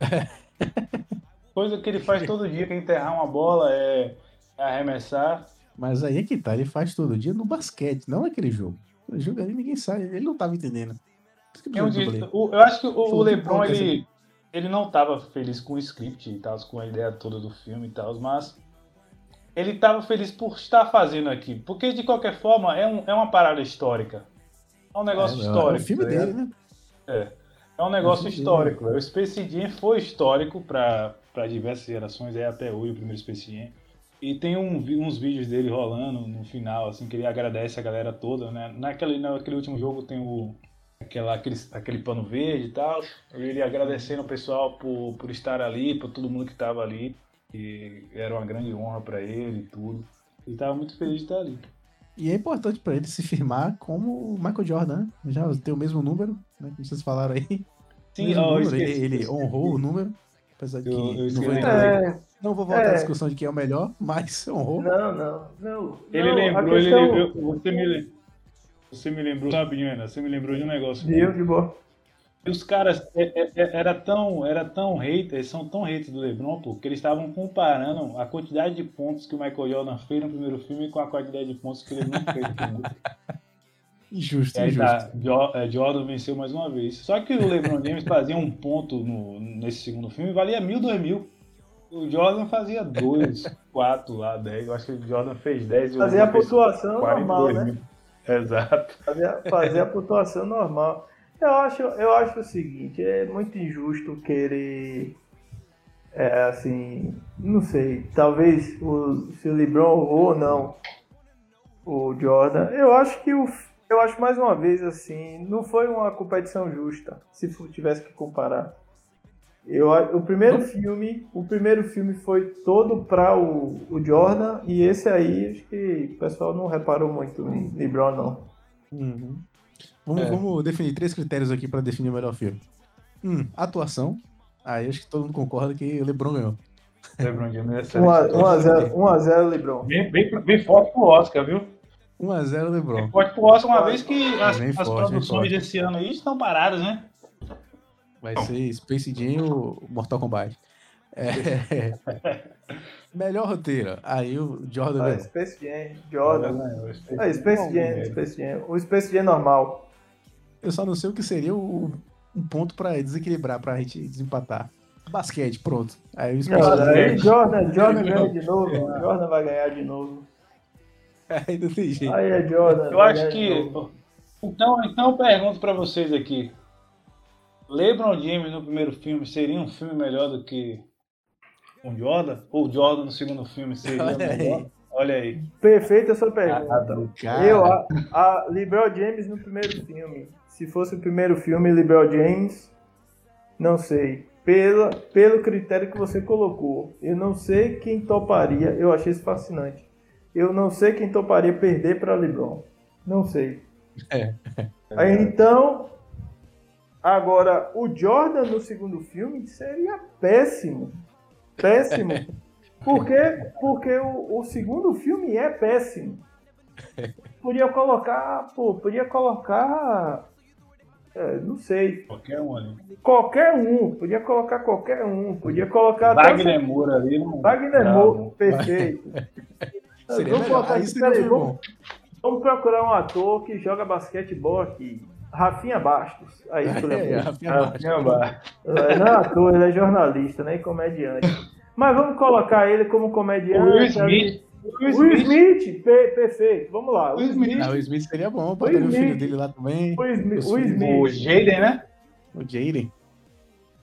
Coisa que ele faz todo dia, que é enterrar uma bola, é, arremessar. Mas aí é que tá, ele faz todo dia no basquete, não naquele jogo. O jogo ali ninguém sabe, ele não tava entendendo. Eu, disse- o- eu acho que o, o LeBron ele, ele não estava feliz com o script e tal, com a ideia toda do filme e tal, mas ele estava feliz por estar fazendo aqui, porque de qualquer forma é, um, é uma parada histórica. É um negócio É, é histórico. o filme tá dele, né? É. É um negócio É histórico. O Space Jam foi histórico para diversas gerações, é até hoje o primeiro Space Jam. E tem um uns vídeos dele rolando no final, assim, que ele agradece a galera toda, né? Naquele, naquele último jogo tem o, aquela, aquele, aquele pano verde e tal. Ele agradecendo o pessoal por, por estar ali, por todo mundo que estava ali. E era uma grande honra para ele e tudo. Ele tava muito feliz de estar ali. E é importante pra ele se firmar como o Michael Jordan, né? Já tem o mesmo número, né? Como vocês falaram aí. Sim, ó, número, ele, esqueci, ele honrou o número. Apesar de que Eu- eu não, vou entrar, É, não vou voltar é. à discussão de quem é o melhor, mas honrou. não, não, não. Ele não, lembrou, a ele questão... lembrou. Você me, você me lembrou, sabe, Ana? Você me lembrou de um negócio. Viu, de boa. E os caras é, é, é, era tão, era tão haters, eles são tão haters do LeBron, pô, que eles estavam comparando a quantidade de pontos que o Michael Jordan fez no primeiro filme com a quantidade de pontos que ele não fez no segundo. Injusto, E aí injusto. tá, Jo- é, Jordan venceu mais uma vez. Só que o LeBron James fazia um ponto no, nesse segundo filme e valia mil, dois mil. O Jordan fazia dois, quatro lá, dez. Eu acho que o Jordan fez dez. e Fazer a pontuação 42 normal, né? mil. Exato. Fazer, fazer a pontuação normal. Eu acho, eu acho o seguinte, é muito injusto querer. É assim. Não sei. Talvez o, se o LeBron ou não. O Jordan. Eu acho que o. Eu acho mais uma vez assim. Não foi uma competição justa. Se tivesse que comparar. Eu, o primeiro filme, o primeiro filme foi todo para o, o Jordan e esse aí acho que o pessoal não reparou muito em LeBron não. Uhum. Vamos, É. vamos definir três critérios aqui pra definir o melhor filme. Um, atuação. Aí acho que todo mundo concorda que o LeBron ganhou. LeBron James é 1 a, excelente. 1 a 0, 1 a 0 LeBron. Bem, bem, bem forte pro Oscar, viu? 1x0 LeBron. Bem forte pro Oscar, uma vez que as, as forte, bem produções desse ano aí estão paradas, né? Vai ser Space Jam ou Mortal Kombat. É. Melhor roteiro. Aí o Jordan Ah, ganhou. Space Jam, Jordan. Ah, Space Jam, Space Jam. O Space Jam normal. Eu só não sei o que seria o, um ponto pra desequilibrar, pra gente desempatar. Basquete, pronto. Aí o Space Jam. aí Jordan, Jordan ganha de novo. Jordan vai ganhar de novo. Aí não tem jeito. Aí é Jordan. Eu acho que. Então, então eu pergunto pra vocês aqui. LeBron James no primeiro filme seria um filme melhor do que o Jordan? Ou o Jordan no segundo filme seria Olha melhor? aí. Olha aí. Perfeita a sua pergunta. Cara, Eu, a, a LeBron James no primeiro filme. Se fosse o primeiro filme, LeBron James, não sei. Pela, pelo critério que você colocou, eu não sei quem toparia. Eu achei isso fascinante. Eu não sei quem toparia perder para LeBron. Não sei. É. Aí, então, agora o Jordan no segundo filme seria péssimo, péssimo. Por quê? Porque o, o segundo filme é péssimo. Podia colocar, pô, podia colocar, é, não sei, Qualquer um ali. qualquer um, podia colocar qualquer um, podia colocar Wagner Moura ali. Não... Wagner. Moura, perfeito. seria Vamos botar aqui, peraí, filme vamos, vamos procurar um ator que joga basquetebol aqui. Rafinha Bastos. Aí, É, exemplo. Rafinha Ah, Bastos. Ele não é ator, ele é jornalista, né? E comediante. Mas vamos colocar ele como comediante. O Will Smith. Will Smith, per- perfeito. Vamos lá. Will Will Smith. Smith. Ah, o Smith seria bom, Will botaria o filho Smith. dele lá também. Will Smith. O Smith. Jaden, né? O Jaden.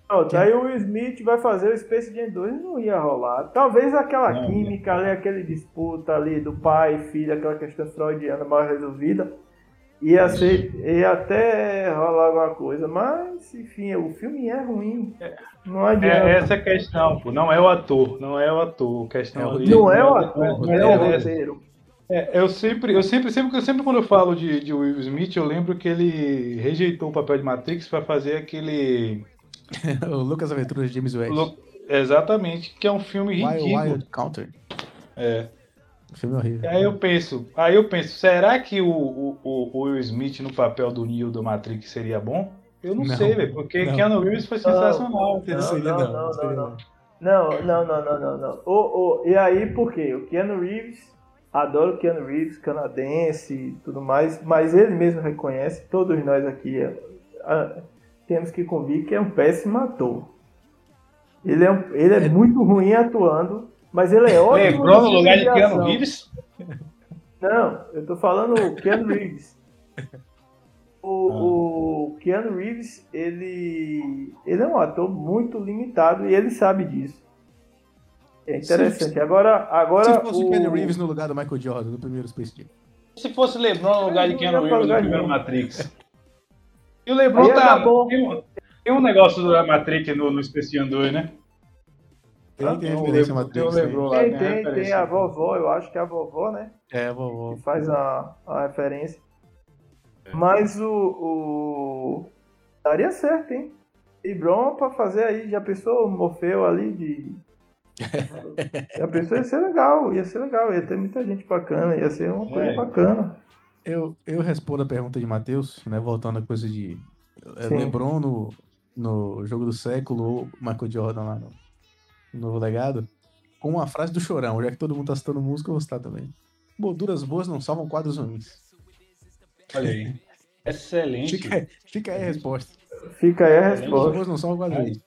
Pronto, aí o Will Smith vai fazer o Space Jam 2 não ia rolar. Talvez aquela Não, química ali, aquele disputa ali do pai e filho, aquela questão freudiana mal resolvida, ia, ser, ia até rolar alguma coisa. Mas, enfim, o filme é ruim. Não adianta. É, essa é a questão, pô. Não é o ator, não é o ator. Questão É Não é o ator, não é é o essa. roteiro. É, eu sempre, eu sempre, sempre, sempre quando eu falo de, de Will Smith, eu lembro que ele rejeitou o papel de Matrix para fazer aquele, o Lucas Aventuras de James West. Lo- exatamente, que é um filme Wild ridículo. Wild Counter. É. Filme horrível. Aí eu penso, aí eu penso, será que o, o, o Will Smith no papel do Neo do Matrix seria bom? Eu não, Não, sei, velho, porque não. Keanu Reeves foi sensacional. entendeu? Não seria não, não, não, seria não, não. Não, não, não, não, não, não. O, o, e aí, por quê? O Keanu Reeves, adoro o Keanu Reeves, canadense e tudo mais, mas ele mesmo reconhece, todos nós aqui é, ah, temos que convir que é um péssimo ator. Ele é, um- ele é muito ruim atuando, mas ele é ótimo. Lembrou no lugar de Keanu. Reeves? Não, eu tô falando o Keanu Reeves. O, o Keanu Reeves, ele, ele é um ator muito limitado e ele sabe disso. É interessante. Agora, agora Se fosse o Keanu Reeves no lugar do Michael Jordan, no primeiro Space Jam. Se fosse LeBron no lugar de Keanu Reeves no lugar primeiro. Matrix. E o LeBron Aí tá. Tem um, tem um negócio da Matrix no, no Space Jam 2, né? Tem, tem Tem referência a Matrix. Tem, tem tem, tem a vovó, eu acho que é a vovó, né? É, vovó. que faz a, a referência. É. Mas o, o. Daria certo, hein? Lebron pra fazer aí, já pensou o Morfeu ali de. já pensou, ia ser legal, ia ser legal, ia ter muita gente bacana, ia ser uma coisa É. bacana. Eu, eu respondo a pergunta de Matheus, né? Voltando à coisa de é, Sim. LeBron no, no jogo do século ou Michael Jordan lá no Novo Legado, com uma frase do Chorão, já que todo mundo tá citando música, eu vou citar também. Molduras boas não salvam quadros ruins. Olha aí. Excelente. Fica, aí- fica aí a resposta. Fica aí a Molduras resposta. boas não salvam quadros ruins.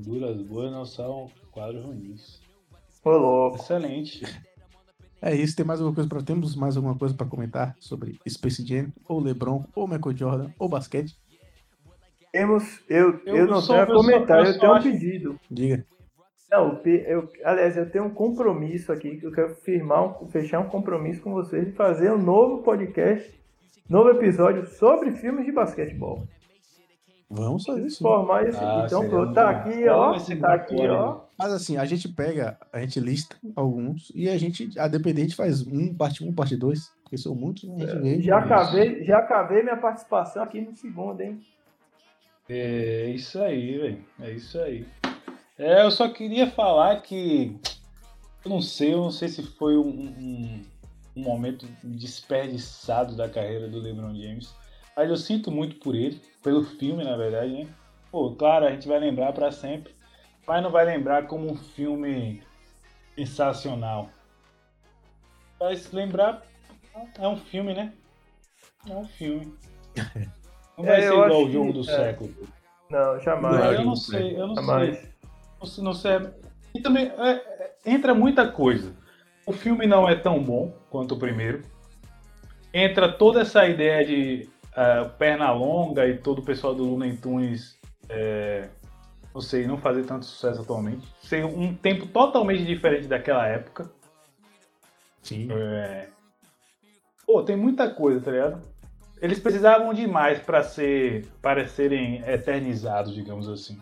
Duras boas não são quadros ruins. Ô, louco. Excelente. É isso, tem mais alguma coisa para temos mais alguma coisa para comentar sobre Space Jam, ou LeBron, ou Michael Jordan, ou basquete? Temos. Eu, eu, Eu não tenho a eu só- comentar, eu eu, tenho um acho- pedido. Diga. Não, eu, aliás, eu tenho um compromisso aqui, que eu quero firmar, um- fechar um compromisso com vocês de fazer um novo podcast, novo episódio sobre filmes de basquetebol. Vamos fazer isso. Formar esse Ah, então, pronto, tá bom. aqui, ó. Tá aqui, bacana, ó. Mas assim, a gente pega, a gente lista alguns e a gente, a dependente, faz um, parte 1, um, parte 2, porque são muitos, a gente vê. Já acabei, já acabei minha participação aqui no segundo, hein? É isso aí, velho. É isso aí. É, eu só queria falar que. Eu não sei, eu não sei se foi um, um, um momento desperdiçado da carreira do LeBron James. Mas eu sinto muito por ele, pelo filme, na verdade, né? Pô, claro, a gente vai lembrar pra sempre. Mas não vai lembrar como um filme sensacional. Vai se lembrar. É um filme, né? É um filme. Não vai É, ser igual o jogo que- do é. século. Não, jamais. Eu não não sei, eu não Jamais. sei. Não Não sei. E também é, é, entra muita coisa. O filme não é tão bom quanto o primeiro. Entra toda essa ideia de ah, perna longa e todo o pessoal do Looney Tunes, é, não sei, não fazer tanto sucesso atualmente. Ser um tempo totalmente diferente daquela época. Sim. É. Pô, tem muita coisa, tá ligado? Eles precisavam de mais pra ser para serem eternizados, digamos assim.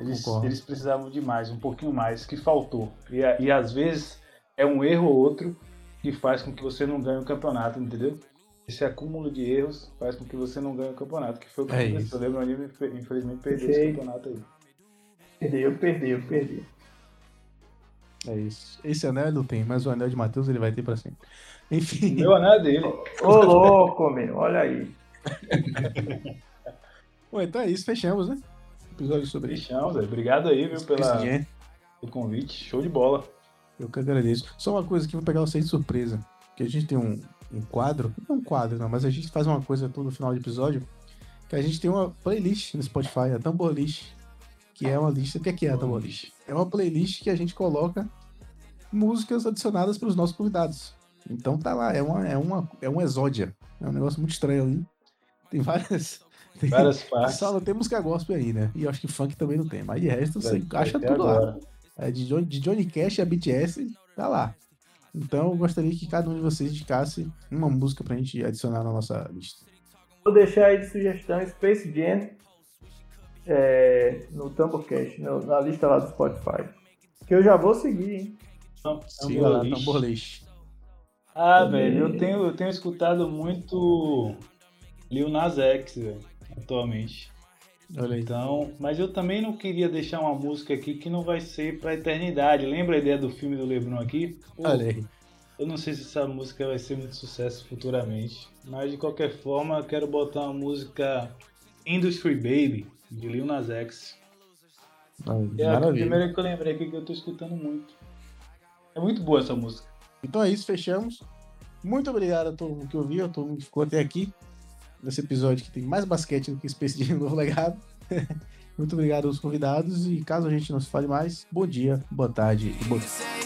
Eles, eles precisavam de mais, um pouquinho mais, que faltou. E, e às vezes é um erro ou outro que faz com que você não ganhe o campeonato, entendeu? Esse acúmulo de erros faz com que você não ganhe o campeonato, que foi o que É aconteceu. O LeBron James, infelizmente, perdeu esse campeonato aí. Perdeu, perdeu, perdeu. É isso. Esse anel ele não tem, mas o anel de Matheus ele vai ter pra sempre. Enfim. Meu anel é dele. Ô, louco, meu, olha aí. Bom, então é isso, fechamos, né? Episódio sobre isso. Zé. Obrigado aí, viu, pela, pelo convite. Show de bola. Eu que agradeço. Só uma coisa que vou pegar vocês de surpresa. Que a gente tem um, um quadro, não um quadro, não, mas a gente faz uma coisa todo final de episódio. Que a gente tem uma playlist no Spotify, a Tambor List. Que é uma lista. O que é, que é a Tambor List? É uma playlist que a gente coloca músicas adicionadas para os nossos convidados. Então tá lá, é uma, é uma, é um exódia. É um negócio muito estranho ali. Tem várias. Tem, Várias partes. só não tem música gospel aí, né? E eu acho que funk também não tem. Mas de resto, você Vai- acha vai tudo lá. agora. É, de, Johnny, de Johnny Cash a BTS, tá lá. Então eu gostaria que cada um de vocês indicasse uma música pra gente adicionar na nossa lista. Vou deixar aí de sugestão Space Jam é, no Tumblecast, no- na lista lá do Spotify. Que eu já vou seguir, hein? Siga lá, List. Tambor List. Ah, velho, eu tenho, eu tenho escutado muito Lil Nas X, velho, atualmente. Olha. Então, mas eu também não queria deixar uma música aqui que não vai ser pra eternidade. Lembra a ideia do filme do Lebron aqui? Olha aí. eu não sei se essa música vai ser muito sucesso futuramente, mas de qualquer forma eu quero botar uma música Industry Baby, de Lil Nas X. É a primeira que eu lembrei aqui que eu tô escutando muito. É muito boa essa música. Então é isso, fechamos. Muito obrigado a todo mundo que ouviu, a todo mundo que ficou até aqui nesse episódio que tem mais basquete do que Space Jam Novo Legado. Muito obrigado aos convidados e caso a gente não se fale mais, bom dia, boa tarde e boa noite.